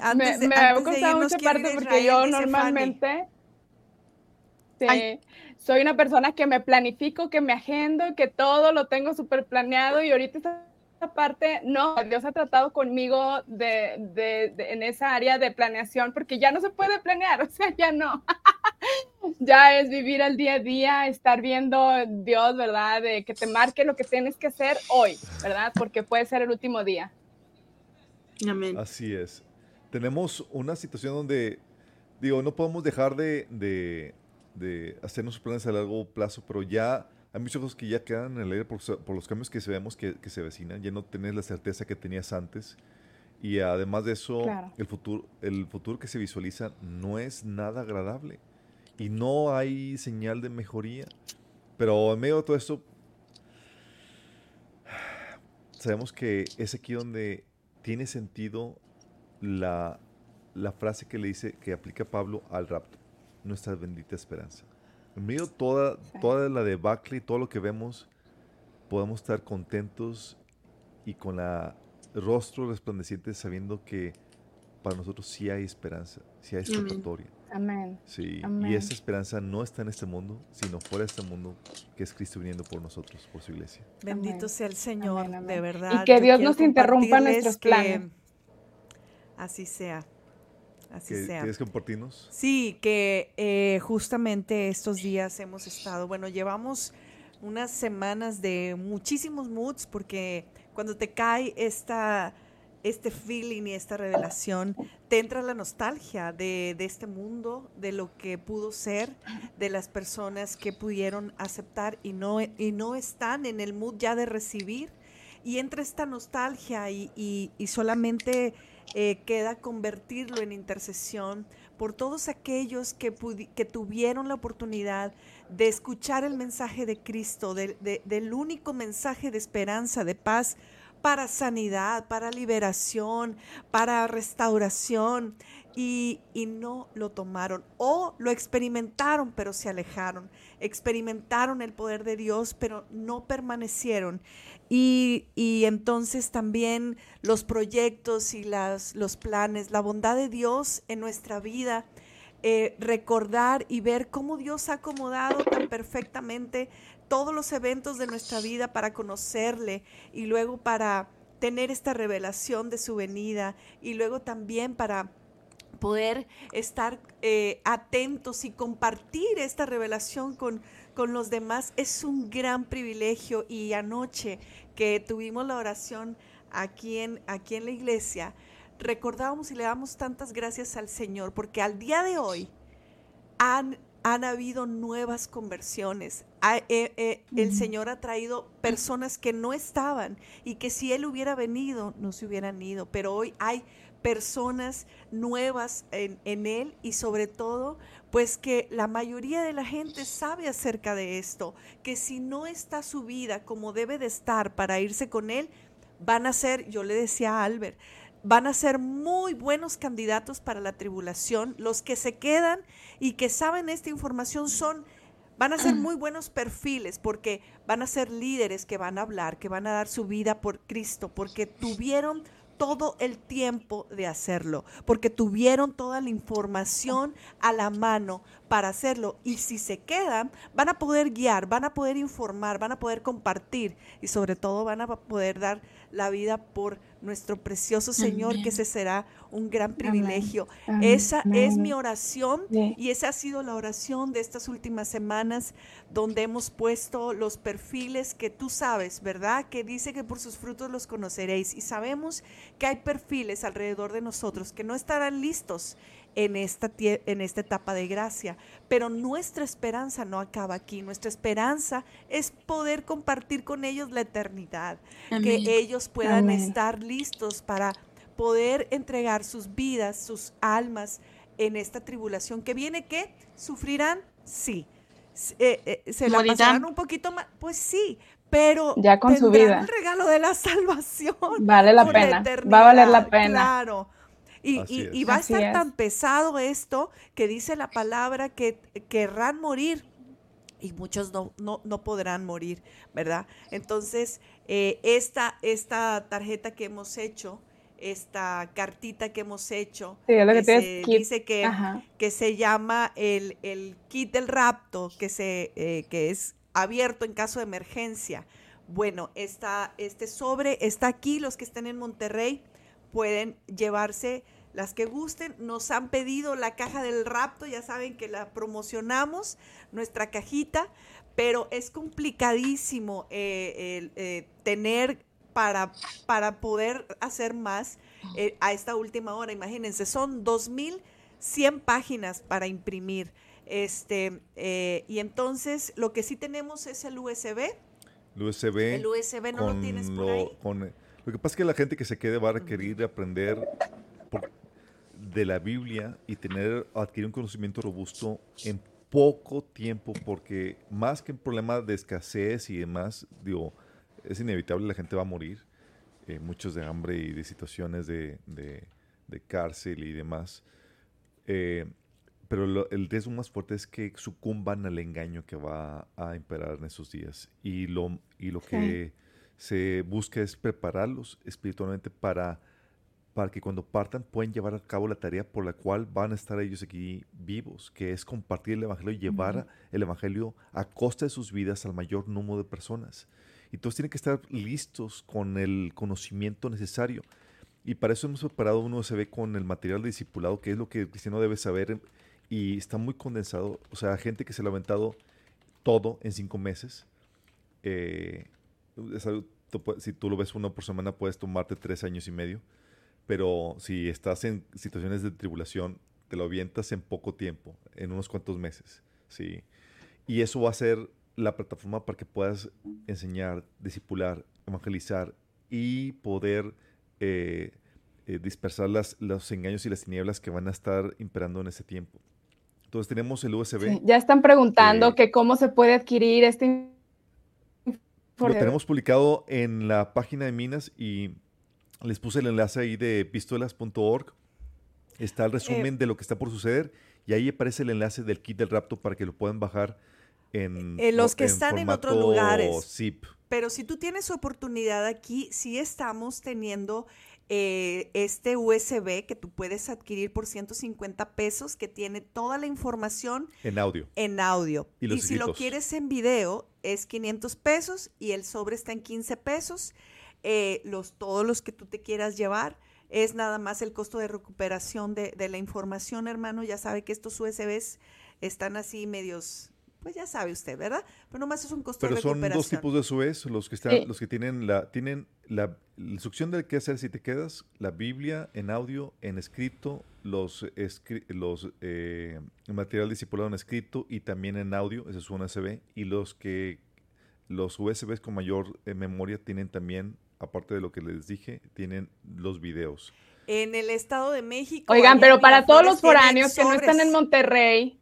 Antes me, de, me ha irnos, mucha parte porque yo normalmente sí, soy una persona que me planifico, que me agendo, que todo lo tengo súper planeado y ahorita esta esta parte, no, Dios ha tratado conmigo de, de- de- en esa área de planeación porque ya no se puede planear, o sea, ya no. ya es vivir al día a día, estar viendo Dios, ¿verdad? De que te marque lo que tienes que hacer hoy, ¿verdad? Porque puede ser el último día. Amén. Así es. Tenemos una situación donde, digo, no podemos dejar de, de, de hacernos planes a largo plazo, pero ya hay muchas cosas que ya quedan en el aire por, por los cambios que vemos que, que se vecinan. Ya no tienes la certeza que tenías antes. Y además de eso, Claro. el, futuro, el futuro que se visualiza no es nada agradable. Y no hay señal de mejoría. Pero en medio de todo esto, sabemos que es aquí donde tiene sentido la, la frase que le dice, que aplica Pablo al rapto, nuestra bendita esperanza. En medio de toda, toda la debacle y todo lo que vemos, podemos estar contentos y con la rostro resplandeciente sabiendo que para nosotros sí hay esperanza, sí hay escapatoria. Amén. Sí, Amén. y esa esperanza no está en este mundo, sino fuera de este mundo, que es Cristo viniendo por nosotros, por su iglesia. Bendito Amén. sea el Señor, Amén, amén. de Y verdad. que Yo Dios nos interrumpa nuestros que planes. Así sea. Así ¿Qué- sea. ¿Quieres compartirnos? Sí, que eh, justamente estos días hemos estado, bueno, llevamos unas semanas de muchísimos moods porque cuando te cae esta, este feeling y esta revelación, te entra la nostalgia de, de este mundo, de lo que pudo ser, de las personas que pudieron aceptar y no, y no están en el mood ya de recibir. Y entra esta nostalgia y, y- y solamente eh, queda convertirlo en intercesión por todos aquellos que, tuvieron la oportunidad de escuchar el mensaje de Cristo, de- de- del único mensaje de esperanza, de paz, para sanidad, para liberación, para restauración, y no lo tomaron o lo experimentaron pero se alejaron, experimentaron el poder de Dios pero no permanecieron. Y, y entonces también los proyectos y las, los planes, la bondad de Dios en nuestra vida, eh, recordar y ver cómo Dios ha acomodado tan perfectamente todos los eventos de nuestra vida para conocerle y luego para tener esta revelación de su venida y luego también para poder estar eh, atentos y compartir esta revelación con, con los demás es un gran privilegio. Y anoche que tuvimos la oración aquí en, aquí en la iglesia, recordábamos y le damos tantas gracias al Señor porque al día de hoy han, han habido nuevas conversiones. Ha- eh, eh, el Señor ha traído personas que no estaban y que si Él hubiera venido no se hubieran ido, pero hoy hay personas nuevas en, en Él y sobre todo pues que la mayoría de la gente sabe acerca de esto, que si no está su vida como debe de estar para irse con Él, van a ser, yo le decía a Albert, van a ser muy buenos candidatos para la tribulación. Los que se quedan y que saben esta información son, van a ser muy buenos perfiles porque van a ser líderes que van a hablar, que van a dar su vida por Cristo, porque tuvieron todo el tiempo de hacerlo, porque tuvieron toda la información a la mano para hacerlo. Y si se quedan, van a poder guiar, van a poder informar, van a poder compartir y sobre todo van a poder dar la vida por nuestro precioso Señor, que ese será un gran privilegio. Amén, Esa es mi oración Sí. y esa ha sido la oración de estas últimas semanas donde hemos puesto los perfiles que tú sabes, ¿verdad? Que dice que por sus frutos los conoceréis y sabemos que hay perfiles alrededor de nosotros que no estarán listos en esta, en esta etapa de gracia, pero nuestra esperanza no acaba aquí, nuestra esperanza es poder compartir con ellos la eternidad, Amén. que ellos puedan Amén. estar listos para poder entregar sus vidas, sus almas en esta tribulación que viene, que sufrirán, sí. Eh, eh, se la Morirán. pasarán un poquito más, pues sí, pero Ya con su vida. el regalo de la salvación. Vale la pena. Va a valer la pena. Claro. Y, va a estar es. tan pesado esto que dice la palabra que querrán morir y muchos no, no, no podrán morir, ¿verdad? Entonces, eh, esta, esta tarjeta que hemos hecho, esta cartita que hemos hecho, Sí, lo que que se dice que, Ajá. que se llama el, el kit del rapto, que, se, eh, que es abierto en caso de emergencia. Bueno, esta, este sobre está aquí, los que estén en Monterrey pueden llevarse las que gusten. Nos han pedido la caja del rapto, ya saben que la promocionamos, nuestra cajita, pero es complicadísimo eh, eh, tener para, para poder hacer más eh, a esta última hora. Imagínense, son 2.100 páginas para imprimir. Este, eh, y entonces lo que sí tenemos es el USB. El USB. El USB no lo tienes por lo, ahí. con- lo que pasa es que la gente que se quede va a requerir aprender por- de la Biblia y tener adquirir un conocimiento robusto en poco tiempo, porque más que un problema de escasez y demás, digo, es inevitable, la gente va a morir, eh, muchos de hambre y de situaciones de, de- de cárcel y demás. Eh, pero lo- el riesgo más fuerte es que sucumban al engaño que va a imperar en esos días. Y lo, y lo que se busca es prepararlos espiritualmente para, para que cuando partan puedan llevar a cabo la tarea por la cual van a estar ellos aquí vivos, que es compartir el Evangelio y llevar el Evangelio a costa de sus vidas al mayor número de personas. Y todos tienen que estar listos con el conocimiento necesario. Y para eso hemos preparado un USB con el material de que es lo que el cristiano debe saber. Y está muy condensado. O sea, gente que se ha aventado todo en cinco meses. Eh, si tú lo ves uno por semana, puedes tomarte tres años y medio. Pero si estás en situaciones de tribulación, te lo avientas en poco tiempo, en unos cuantos meses. ¿sí? Y eso va a ser la plataforma para que puedas enseñar, discipular, evangelizar y poder eh, eh, dispersar las, los engaños y las tinieblas que van a estar imperando en ese tiempo. Entonces tenemos el USB. Sí, Ya están preguntando que- que cómo se puede adquirir este Lo tenemos publicado en la página de Minas y les puse el enlace ahí de pistolas.org. Está el resumen de lo que está por suceder y ahí aparece el enlace del kit del rapto para que lo puedan bajar en, Eh, los que en están en otros lugares. zip. Pero si tú tienes oportunidad aquí, sí estamos teniendo eh, este USB que tú puedes adquirir por 150 pesos, que tiene toda la información en audio. en audio. Y si lo quieres en video, es 500 pesos y el sobre está en 15 pesos. Eh, los, todos los que tú te quieras llevar. Es nada más el costo de recuperación de, de la información, hermano. Ya sabe que estos USBs están así medios, pues ya sabe usted, ¿verdad? Pero nomás es un costo Pero de son recuperación. dos tipos de SUEs, los que están, Sí. los que tienen la, tienen la, la instrucción de qué hacer si te quedas, la Biblia en audio, en escrito, los, escri- los eh, material discipulado en escrito y también en audio, ese es un USB, y los que los USBs con mayor eh, memoria tienen también, aparte de lo que les dije, tienen los videos. En el Estado de México. Oigan, pero para todos los foráneos que no están en. Monterrey,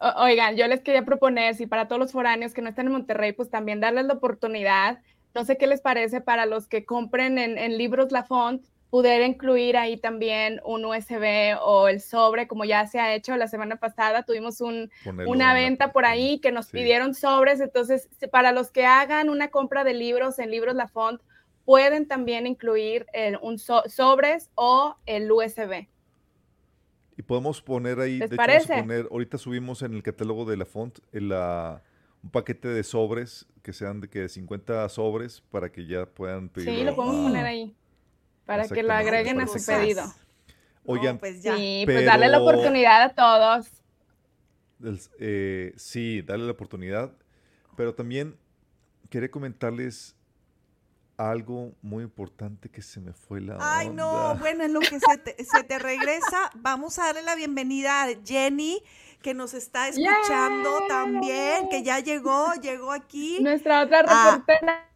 oigan, yo les quería proponer, si para todos los foráneos que no están en Monterrey, pues también darles la oportunidad, no sé qué les parece para los que compren en, en Libros La Font, poder incluir ahí también un USB o el sobre, como ya se ha hecho la semana pasada, tuvimos un, una venta por ahí que nos Sí. pidieron sobres, entonces para los que hagan una compra de libros en Libros La Font, pueden también incluir el- un so- sobres o el USB. Y podemos poner ahí, ¿Les de hecho, vamos a parece? poner, ahorita subimos en el catálogo de la font el, la- un paquete de sobres que sean de que 50 sobres para que ya puedan pedirlo. Sí, lo podemos poner ahí para que lo agreguen a su pedido. Oigan, No, pues ya. Sí, pues darle la oportunidad a todos. el- eh, sí, darle la oportunidad, pero también quería comentarles algo muy importante que se me fue la Ay, no, bueno, en lo que se te, se te regresa, vamos a darle la bienvenida a Jenny, que nos está escuchando también, que ya llegó, llegó aquí. Nuestra otra Ah, reportera.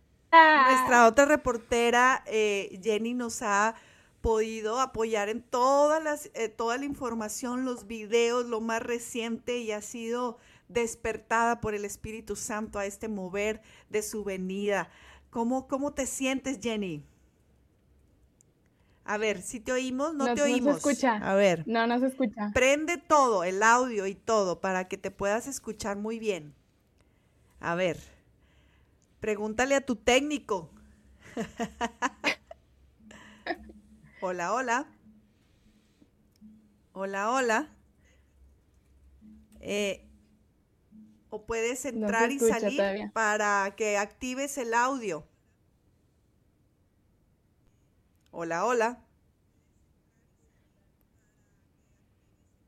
Nuestra otra reportera, eh, Jenny, nos ha podido apoyar en todas las, eh, toda la información, los videos, lo más reciente y ha sido despertada por el Espíritu Santo a este mover de su venida. ¿Cómo, cómo te sientes, Jenny? A ver, si te oímos, no, No- te no se oímos. escucha. A ver, No, no se escucha. prende todo, el audio y todo, para que te puedas escuchar muy bien. A ver, pregúntale a tu técnico. hola, hola. Hola, hola. Eh, o puedes No entrar y salir todavía. para que actives el audio. Hola, hola.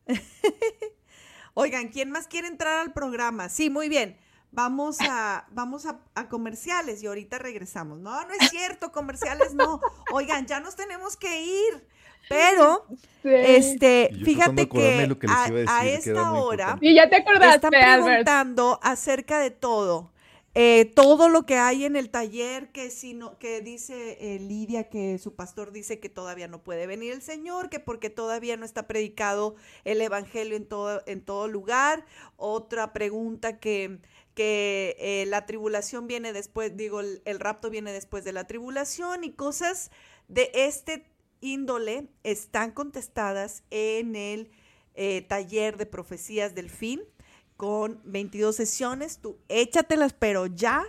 Oigan, ¿quién más quiere entrar al programa? Sí, muy bien. Vamos a, vamos a, a comerciales y ahorita regresamos. No, no es cierto, comerciales no. Oigan, ya nos tenemos que ir. Pero, Sí. este, yo fíjate que que les a, iba a a decir, esta hora. Y ya te acordaste, están Albert. preguntando acerca de todo. Eh, todo lo que hay en el taller, que si no, que dice eh, Lidia que su pastor dice que todavía no puede venir el Señor, que porque todavía no está predicado el Evangelio en todo, en todo lugar. Otra pregunta que, que eh, la tribulación viene después, digo, el, el rapto viene después de la tribulación y cosas de este índole están contestadas en el eh, taller de profecías del fin con 22 sesiones. Tú échatelas, pero ya.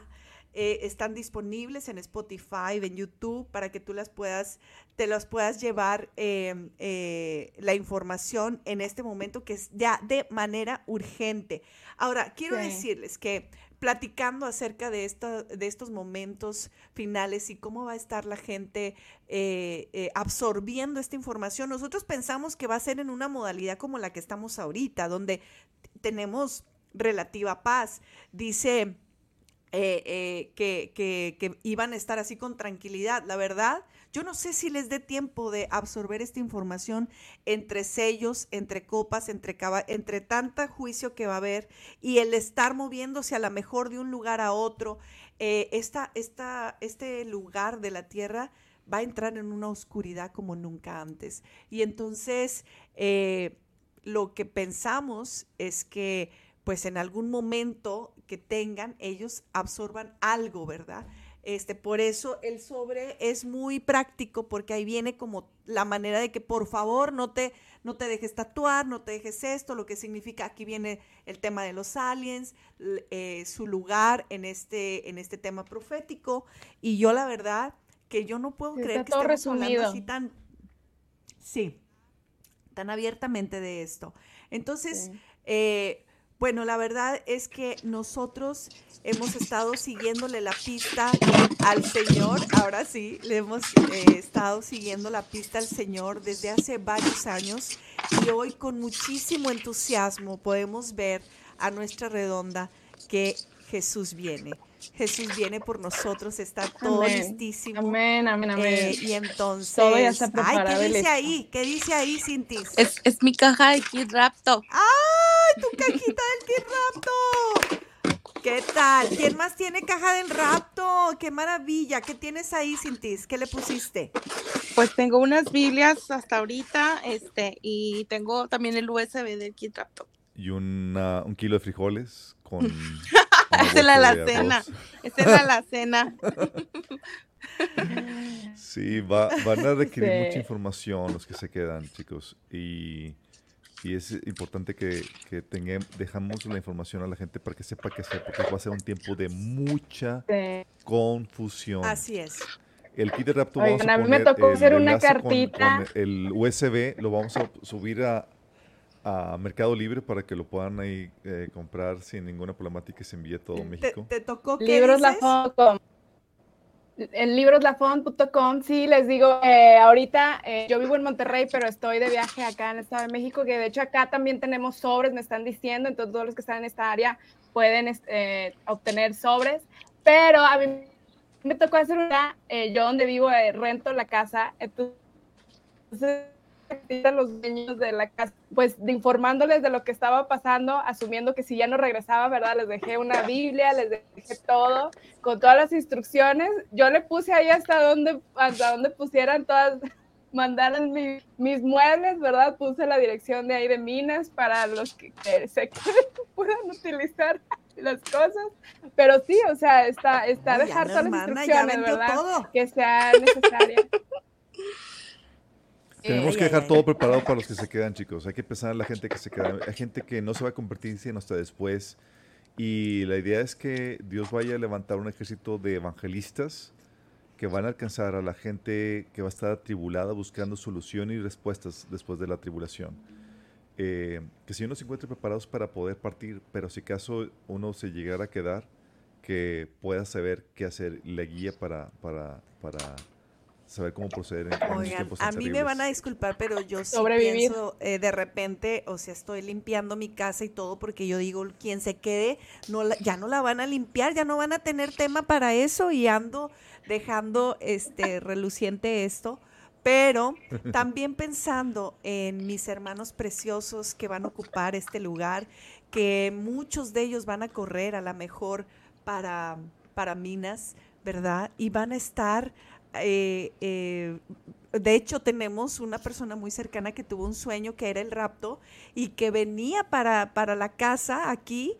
eh, están disponibles en Spotify, en YouTube, para que tú las puedas, te las puedas llevar eh, eh, la información en este momento que es ya de manera urgente. Ahora, quiero Sí. decirles que platicando acerca de, de estos momentos finales y cómo va a estar la gente eh, eh, absorbiendo esta información, nosotros pensamos que va a ser en una modalidad como la que estamos ahorita, donde tenemos relativa paz. Dice eh, que iban a estar así con tranquilidad. La verdad, yo no sé si les dé tiempo de absorber esta información entre sellos, entre copas, entre, entre tanta juicio que va a haber y el estar moviéndose a la mejor de un lugar a otro. eh, esta, esta, este lugar de la tierra va a entrar en una oscuridad como nunca antes. Y entonces, eh, lo que pensamos es que pues en algún momento que tengan, ellos absorban algo, ¿verdad? Este, por eso el sobre es muy práctico porque ahí viene como la manera de que por favor no te, no te dejes tatuar, no te dejes esto, lo que significa aquí viene el tema de los aliens, eh, su lugar en este, en este tema profético y yo la verdad que yo no puedo creer que estemos hablando resumido. así tan, sí, tan abiertamente de esto. Entonces, Sí. eh, bueno, la verdad es que nosotros hemos estado siguiéndole la pista al Señor, ahora sí, le hemos eh, estado siguiendo la pista al Señor desde hace varios años y hoy con muchísimo entusiasmo podemos ver a nuestra redonda que Jesús viene. Jesús viene por nosotros, está todo Amén. listísimo. Amén, amén, amén. Eh, y entonces, Todo ya está ay, ¿qué dice ahí? ¿Qué dice ahí, Cintis? Es, es mi caja de Kid Rapto. ¡Ay, tu cajita del Kid Rapto! ¿Qué tal? ¿Quién más tiene caja del Rapto? ¡Qué maravilla! ¿Qué tienes ahí, Cintis? ¿Qué le pusiste? Pues tengo unas Biblias hasta ahorita, este, y tengo también el USB del Kid Rapto. Y una- un kilo de frijoles con. Es la alacena. Esta es la alacena. Sí, va- van a requerir Sí. mucha información los que se quedan, chicos. Y, y es importante que, que tenga- dejamos la información a la gente para que sepa qué hacer, porque va a ser un tiempo de mucha Sí. confusión. Así es. El kit de Rapto Oigan, vamos a a mí me poner tocó hacer una con- cartita. con el USB lo vamos a subir a, a Mercado Libre para que lo puedan ahí eh, comprar sin ninguna problemática y se envíe a todo ¿Te, México. te tocó qué dices? Libroslafon.com. En libroslafon.com, sí, les digo, eh, ahorita eh, yo vivo en Monterrey, pero estoy de viaje acá en el Estado de México, que de hecho acá también tenemos sobres, me están diciendo, entonces todos los que están en esta área pueden eh, obtener sobres, pero a mí me tocó hacer una, eh, yo donde vivo eh, rento la casa, entonces a los dueños de la casa, pues de informándoles de lo que estaba pasando, asumiendo que si ya no regresaba, ¿verdad? Les dejé una Biblia, les dejé todo, con todas las instrucciones. Yo le puse ahí hasta donde, hasta donde pusieran todas, mandaran mi- mis muebles, ¿verdad? Puse la dirección de ahí de Minas para los que, que se que puedan utilizar las cosas. Pero sí, o sea, está, está Ay, dejar todas las instrucciones, ¿verdad? todo. Que sean necesarias. Tenemos Ay, que dejar todo preparado para los que se quedan, chicos. Hay que pensar en la gente que se queda. Hay gente que no se va a convertir sino hasta después. Y la idea es que Dios vaya a levantar un ejército de evangelistas que van a alcanzar a la gente que va a estar atribulada buscando solución y respuestas después de la tribulación. Eh, que si uno se encuentre preparados para poder partir, pero si acaso uno se llegara a quedar, que pueda saber qué hacer, la guía para, para, para saber cómo proceder en, en esos Oigan, tiempos a mí me van a disculpar, pero yo sí Sobrevivir. pienso eh, de repente, o sea, estoy limpiando mi casa y todo porque yo digo, quien se quede, no la- ya no la van a limpiar, ya no van a tener tema para eso y ando dejando este reluciente esto. Pero también pensando en mis hermanos preciosos que van a ocupar este lugar, que muchos de ellos van a correr a la mejor para, para Minas, ¿verdad? Y van a estar eh, eh, de hecho, tenemos una persona muy cercana que tuvo un sueño que era el rapto y que venía para, para la casa aquí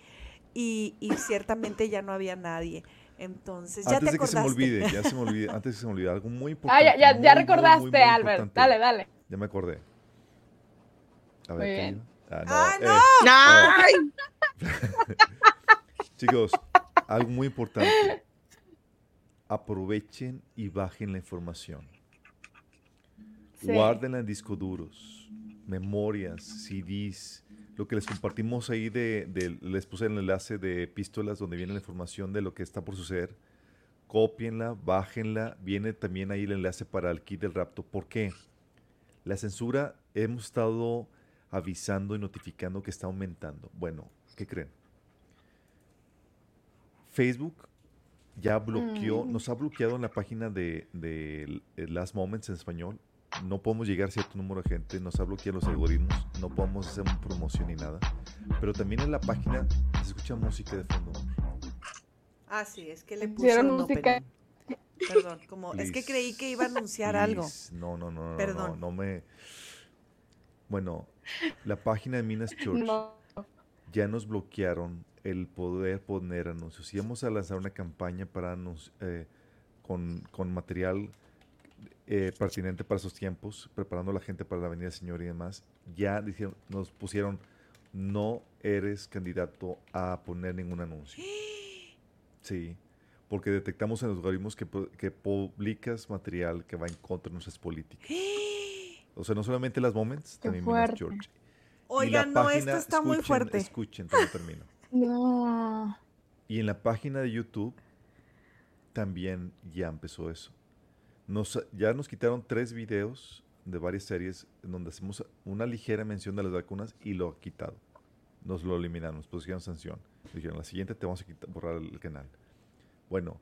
y, y ciertamente ya no había nadie. Entonces, ya Antes te de que se me olvide, ya se me olvide, antes de que se me olvide, algo muy Ah, importante. ya, ya, muy, ya muy, recordaste, muy, muy Albert. importante. Dale, dale. Ya me acordé. A ver, Muy ¿qué bien. Ah, ¡Ah, eh, no! ¡Ay! chicos, algo muy importante. Aprovechen y bajen la información. Sí. Guárdenla en discos duros, memorias, CDs, lo que les compartimos ahí de, de- les puse el enlace de epístolas donde viene la información de lo que está por suceder. Cópienla, bájenla, viene también ahí el enlace para el kit del rapto. ¿Por qué? La censura hemos estado avisando y notificando que está aumentando. Bueno, ¿qué creen? Facebook ya bloqueó, Mm. nos ha bloqueado en la página de, de Last Moments en español. No podemos llegar a cierto número de gente, nos ha bloqueado los algoritmos, no podemos hacer promoción ni nada. Pero también en la página se escucha música de fondo. Ah, sí, es que le Pusieron un música. Perdón, como es que creí que iba a anunciar algo. No, no, no, no, Perdón. no, no me... Bueno, la página de Minas Church No. ya nos bloquearon el poder poner anuncios. Íbamos a lanzar una campaña para anunci- eh, con, con material eh, pertinente para esos tiempos, preparando a la gente para la Avenida del Señor y demás. Ya dijeron, nos pusieron, no eres candidato a poner ningún anuncio. Sí, porque detectamos en los algoritmos que, que publicas material que va en contra de nuestras políticas. O sea, no solamente las moments, Qué también fuerte. Church. Oigan, la no, página- esto está muy escuchen, fuerte. Escuchen, no termino. No. Y en la página de YouTube también ya empezó eso. Nos, ya nos quitaron tres videos de varias series en donde hacemos una ligera mención de las vacunas y lo ha quitado. Nos lo eliminaron, nos pusieron sanción. Dijeron, la siguiente te vamos a borrar el canal. Bueno,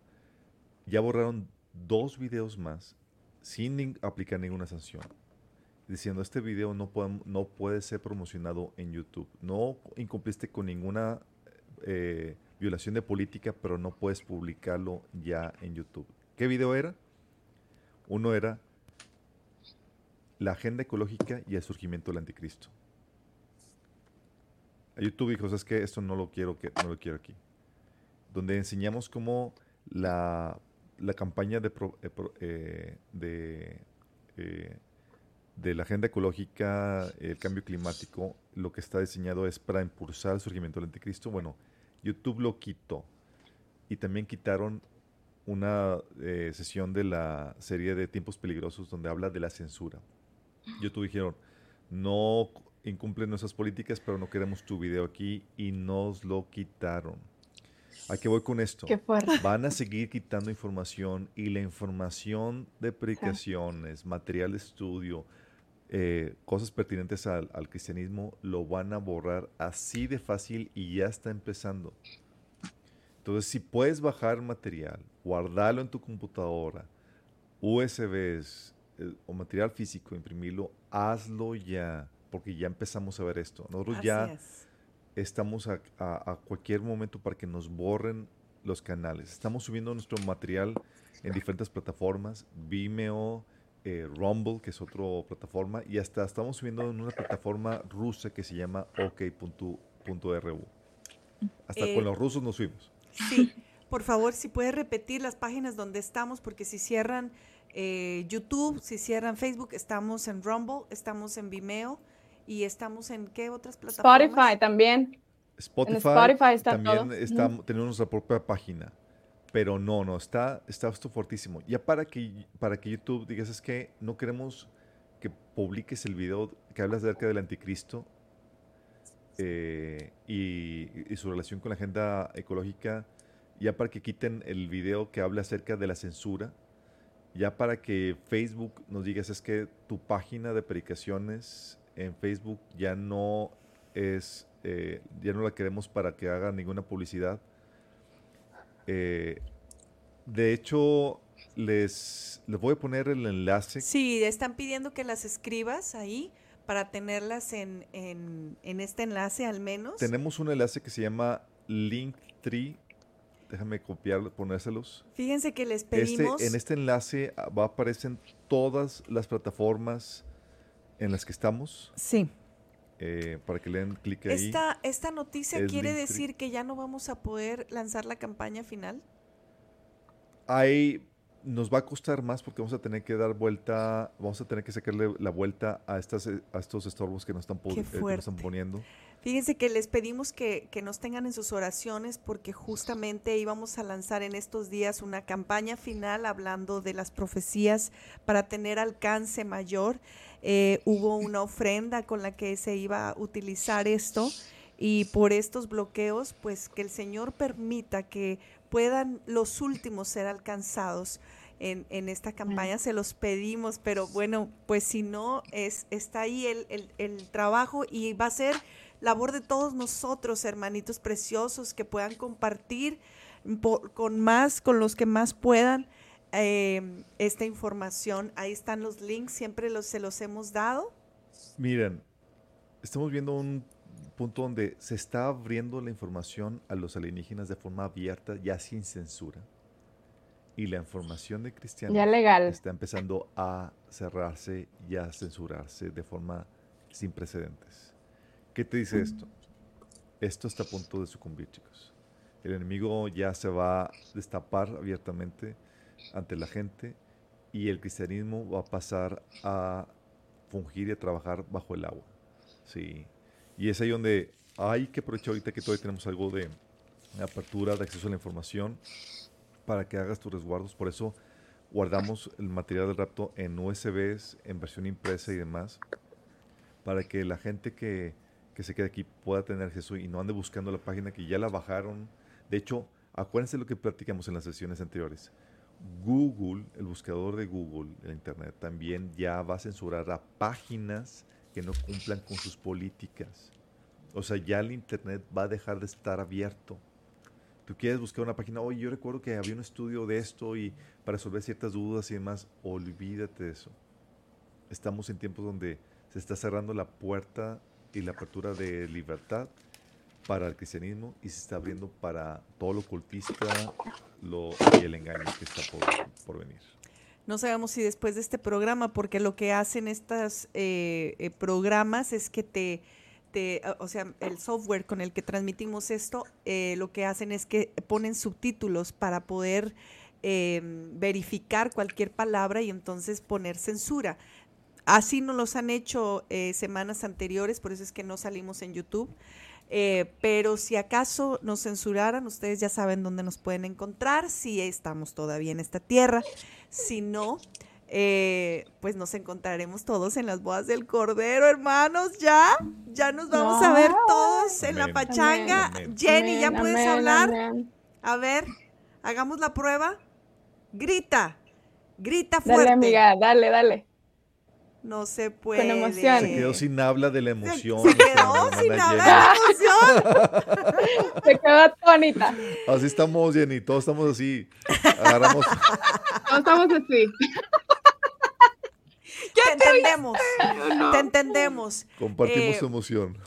ya borraron dos videos más sin aplicar ninguna sanción. Diciendo, este video no, podem- no puede ser promocionado en YouTube. No incumpliste con ninguna eh, violación de política, pero no puedes publicarlo ya en YouTube. ¿Qué video era? Uno era la agenda ecológica y el surgimiento del anticristo. YouTube dijo, es que esto no lo quiero, que, no lo quiero aquí. Donde enseñamos cómo la, la campaña de, pro- eh, eh, de, eh, de la agenda ecológica, el cambio climático, lo que está diseñado es para impulsar el surgimiento del anticristo. Bueno, YouTube lo quitó. Y también quitaron una eh, sesión de la serie de Tiempos Peligrosos donde habla de la censura. YouTube dijeron, no incumplen nuestras políticas, pero no queremos tu video aquí y nos lo quitaron. ¿A qué voy con esto? Van a seguir quitando información y la información de predicaciones, material de estudio, eh, cosas pertinentes al, al cristianismo, lo van a borrar así de fácil y ya está empezando. Entonces, si puedes bajar material, guardarlo en tu computadora, USBs eh, o material físico, imprimirlo, hazlo ya, porque ya empezamos a ver esto. Nosotros Así ya es. estamos a, a- a cualquier momento para que nos borren los canales. Estamos subiendo nuestro material en diferentes plataformas, Vimeo, eh, Rumble, que es otra plataforma, y hasta estamos subiendo en una plataforma rusa que se llama ok.ru. Hasta Eh, con los rusos nos subimos. Sí, por favor, si puedes repetir las páginas donde estamos, porque si cierran eh, YouTube, si cierran Facebook, estamos en Rumble, estamos en Vimeo y estamos en qué otras plataformas? Spotify también. Spotify, Spotify está también todo. está, tenemos nuestra propia página. Pero no, no, está, está esto fortísimo. Ya para que, para que YouTube digas, es que no queremos que publiques el video que hablas acerca del anticristo eh, y, y su relación con la agenda ecológica, ya para que quiten el video que habla acerca de la censura, ya para que Facebook nos digas, es que tu página de predicaciones en Facebook ya no es, eh, ya no la queremos para que haga ninguna publicidad. Eh, de hecho, les, les voy a poner el enlace. Sí, están pidiendo que las escribas ahí para tenerlas en, en, en este enlace al menos. Tenemos un enlace que se llama Linktree. Déjame copiar, ponérselos. Fíjense que les Este, pedimos... en este enlace ah, va a aparecen todas las plataformas en las que estamos Sí. Eh, para que le den clic ahí. Esta, esta noticia Es quiere Linktree. decir que ya no vamos a poder lanzar la campaña final. Hay nos va a costar más porque vamos a tener que dar vuelta, vamos a tener que sacarle la vuelta a, estas, eh, a estos estorbos que nos están, eh, que nos están poniendo. Fíjense que les pedimos que, que nos tengan en sus oraciones porque justamente íbamos a lanzar en estos días una campaña final hablando de las profecías para tener alcance mayor. Eh, hubo una ofrenda con la que se iba a utilizar esto y por estos bloqueos, pues que el Señor permita que puedan los últimos ser alcanzados en, en esta campaña, se los pedimos, pero bueno, pues si no, es, está ahí el, el- trabajo y va a ser labor de todos nosotros, hermanitos preciosos, que puedan compartir con más, con los que más puedan eh, esta información. Ahí están los links, siempre los, se los hemos dado. Miren, estamos viendo un punto donde se está abriendo la información a los alienígenas de forma abierta, ya sin censura. Y la información de cristianos Ya legal. está empezando a cerrarse y a censurarse de forma sin precedentes. ¿Qué te dice esto? Esto está a punto de sucumbir, chicos. El enemigo ya se va a destapar abiertamente ante la gente y el cristianismo va a pasar a fungir y a trabajar bajo el agua. Sí. Y es ahí donde hay que aprovechar ahorita que todavía tenemos algo de apertura, de acceso a la información, para que hagas tus resguardos. Por eso guardamos el material del rapto en USBs, en versión impresa y demás, para que la gente que, que se quede aquí pueda tener acceso y no ande buscando la página que ya la bajaron. De hecho, acuérdense lo que platicamos en las sesiones anteriores. Google, el buscador de Google, el Internet, también ya va a censurar a páginas que no cumplan con sus políticas. O sea, ya el Internet va a dejar de estar abierto. Tú quieres buscar una página, oye, yo recuerdo que había un estudio de esto y para resolver ciertas dudas y demás, olvídate de eso. Estamos en tiempos donde se está cerrando la puerta y la apertura de libertad para el cristianismo y se está abriendo para todo lo ocultista y el engaño que está por, venir. No sabemos si después de este programa, porque lo que hacen estos programas es que te, o sea, el software con el que transmitimos esto, eh, lo que hacen es que ponen subtítulos para poder eh, verificar cualquier palabra y entonces poner censura. Así nos los han hecho eh, semanas anteriores, por eso es que no salimos en YouTube. Eh, pero si acaso nos censuraran, ustedes ya saben dónde nos pueden encontrar, si estamos todavía en esta tierra. Si no, eh, pues nos encontraremos todos en las bodas del Cordero, hermanos. Ya, ya nos vamos a ver todos en la Amén. pachanga. Amén. Jenny, ¿ya Amén, puedes amén, hablar? amén. A ver, hagamos la prueba. Grita, grita fuerte. Dale, amiga, dale, dale. No se puede. emoción. Se quedó sin habla de la emoción. Se nuestra quedó sin hablar de emoción. Se quedó atónita. Así estamos, Jenny, todos estamos así. Agarramos. No estamos así. Te entendemos. Te entendemos. Compartimos Eh, su emoción.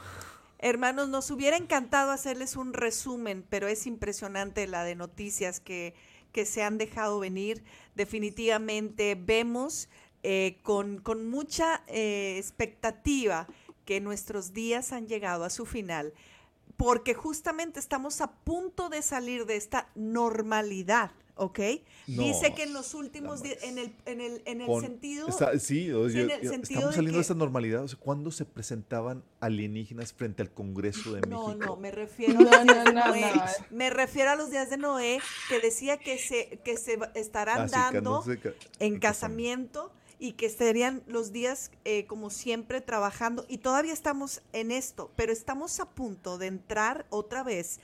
Hermanos, nos hubiera encantado hacerles un resumen, pero es impresionante la de noticias que, que se han dejado venir. Definitivamente vemos eh, con, con mucha eh, expectativa que nuestros días han llegado a su final, porque justamente estamos a punto de salir de esta normalidad, ¿ok? No, Dice que en los últimos días, en el, en el, en el Con- sentido... está- sí, en el sentido estamos de saliendo que- de esta normalidad. O sea, ¿cuándo se presentaban alienígenas frente al Congreso de No, México? no, me refiero No, a los días no, de no, Noé. no. Me refiero a los días de Noé que decía que se, que se estarán Ah, sí, dando en casamiento y que estarían los días eh, como siempre trabajando. Y todavía estamos en esto, pero estamos a punto de entrar otra vez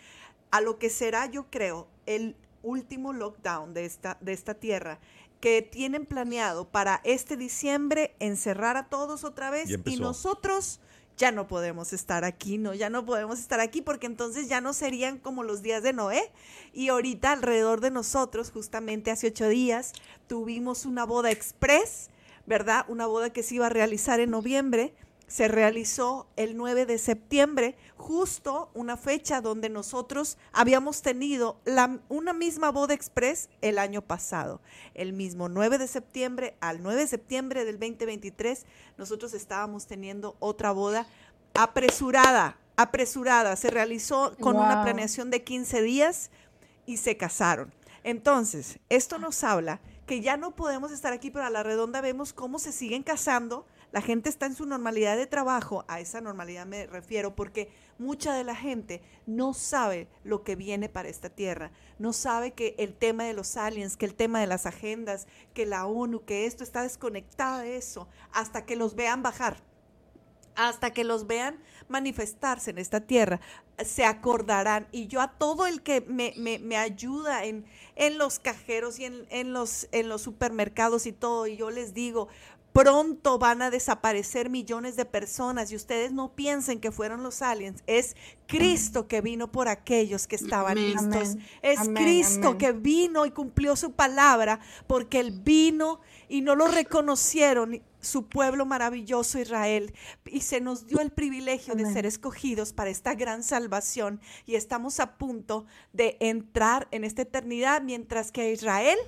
a lo que será, yo creo, el último lockdown de esta, de esta tierra que tienen planeado para este diciembre encerrar a todos otra vez. Y nosotros ya no podemos estar aquí, no, ya no podemos estar aquí porque entonces ya no serían como los días de Noé. Y ahorita alrededor de nosotros, justamente hace ocho días, tuvimos una boda express, ¿verdad? Una boda que se iba a realizar en noviembre. Se realizó el 9 de septiembre, justo una fecha donde nosotros habíamos tenido la- una misma boda express el año pasado. El mismo 9 de septiembre al 9 de septiembre del 2023, nosotros estábamos teniendo otra boda apresurada, apresurada. Se realizó con una planeación de 15 días y se casaron. Entonces, esto nos habla que ya no podemos estar aquí, pero a la redonda vemos cómo se siguen casando. La gente está en su normalidad de trabajo, a esa normalidad me refiero, porque mucha de la gente no sabe lo que viene para esta tierra, no sabe que el tema de los aliens, que el tema de las agendas, que la ONU, que esto está desconectada de eso, hasta que los vean bajar hasta que los vean manifestarse en esta tierra, se acordarán. Y yo a todo el que me, me- me ayuda en, en los cajeros y en, en los, en los supermercados y todo, y yo les digo, pronto van a desaparecer millones de personas y ustedes no piensen que fueron los aliens, es Cristo que vino por aquellos que estaban Amén. listos. Amén. Es Amén, Cristo que vino y cumplió su palabra porque él vino y no lo reconocieron su pueblo maravilloso Israel y se nos dio el privilegio de ser escogidos para esta gran salvación y estamos a punto de entrar en esta eternidad mientras que a Israel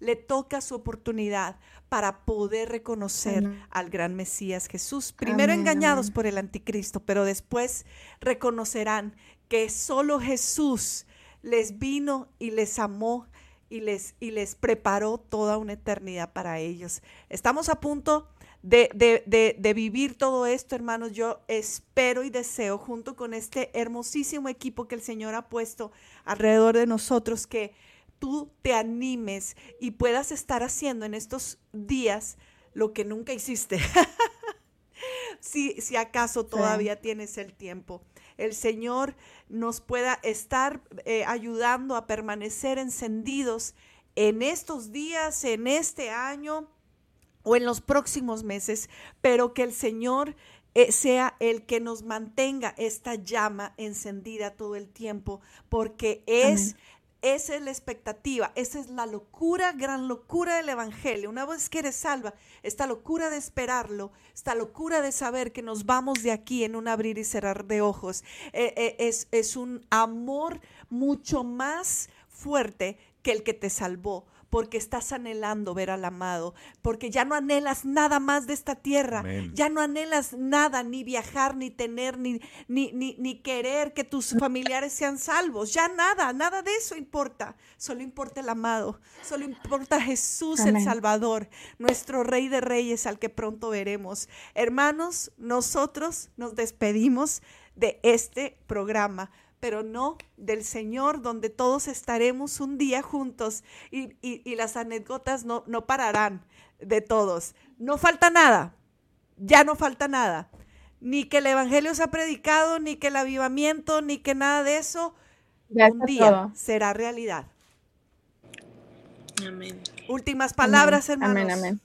le toca su oportunidad para poder reconocer Amén. al gran Mesías Jesús, primero Amén, engañados por el anticristo, pero después reconocerán que solo Jesús les vino y les amó y les, y les preparó toda una eternidad para ellos. Estamos a punto de, de- de- de vivir todo esto, hermanos. Yo espero y deseo, junto con este hermosísimo equipo que el Señor ha puesto alrededor de nosotros, que tú te animes y puedas estar haciendo en estos días lo que nunca hiciste. si, si acaso todavía tienes el tiempo. El Señor nos pueda estar eh, ayudando a permanecer encendidos en estos días, en este año o en los próximos meses, pero que el Señor eh, sea el que nos mantenga esta llama encendida todo el tiempo, porque es... Esa es la expectativa, esa es la locura, gran locura del Evangelio. Una vez que eres salva, esta locura de esperarlo, esta locura de saber que nos vamos de aquí en un abrir y cerrar de ojos, eh, eh, es, es un amor mucho más fuerte que el que te salvó, porque estás anhelando ver al amado, porque ya no anhelas nada más de esta tierra, Amén. ya no anhelas nada, ni viajar, ni tener, ni, ni, ni, ni querer que tus familiares sean salvos, ya nada, nada de eso importa, solo importa el amado, solo importa Jesús el. Salvador, nuestro Rey de Reyes al que pronto veremos. Hermanos, nosotros nos despedimos de este programa pero no del Señor, donde todos estaremos un día juntos y, y- y las anécdotas no, no pararán de todos. No falta nada, ya no falta nada. Ni que el Evangelio se ha predicado, ni que el avivamiento, ni que nada de eso, Ya un día todo. será realidad. Amén. Últimas palabras, Amén, hermanos. amén, amén.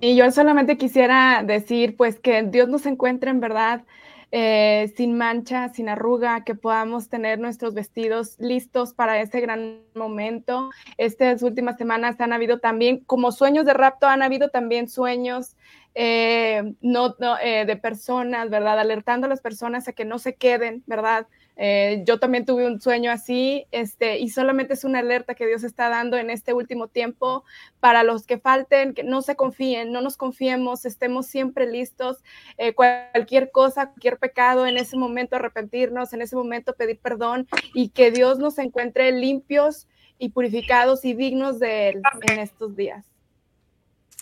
Y yo solamente quisiera decir, pues, que Dios nos encuentre en verdad eh, sin mancha, sin arruga, que podamos tener nuestros vestidos listos para ese gran momento. Estas últimas semanas han habido también, como sueños de rapto, han habido también sueños eh, no, eh, de personas, ¿verdad? Alertando a las personas a que no se queden, ¿verdad? Eh, yo también tuve un sueño así, este, y solamente es una alerta que Dios está dando en este último tiempo para los que falten, que no se confíen, no nos confiemos, estemos siempre listos. Eh, cualquier cosa, cualquier pecado, en ese momento arrepentirnos, en ese momento pedir perdón y que Dios nos encuentre limpios y purificados y dignos de Él en estos días.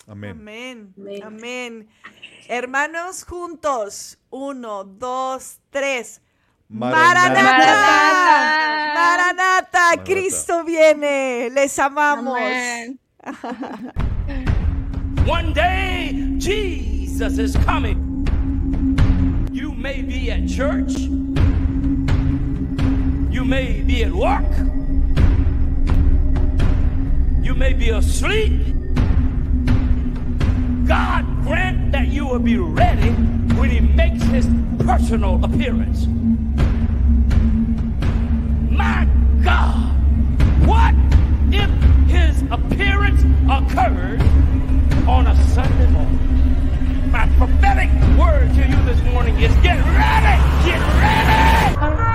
Amén. Amén. Amén. Amén. Hermanos, juntos. Uno, dos, tres. Maranata. Maranata. Maranata. Maranata. Cristo viene. Les amamos. One day, Jesus is coming. You may be at church. You may be at work. You may be asleep. God grant that you will be ready when He makes His personal appearance. God. What if his appearance occurred on a Sunday morning? My prophetic word to you this morning is get ready! Get ready!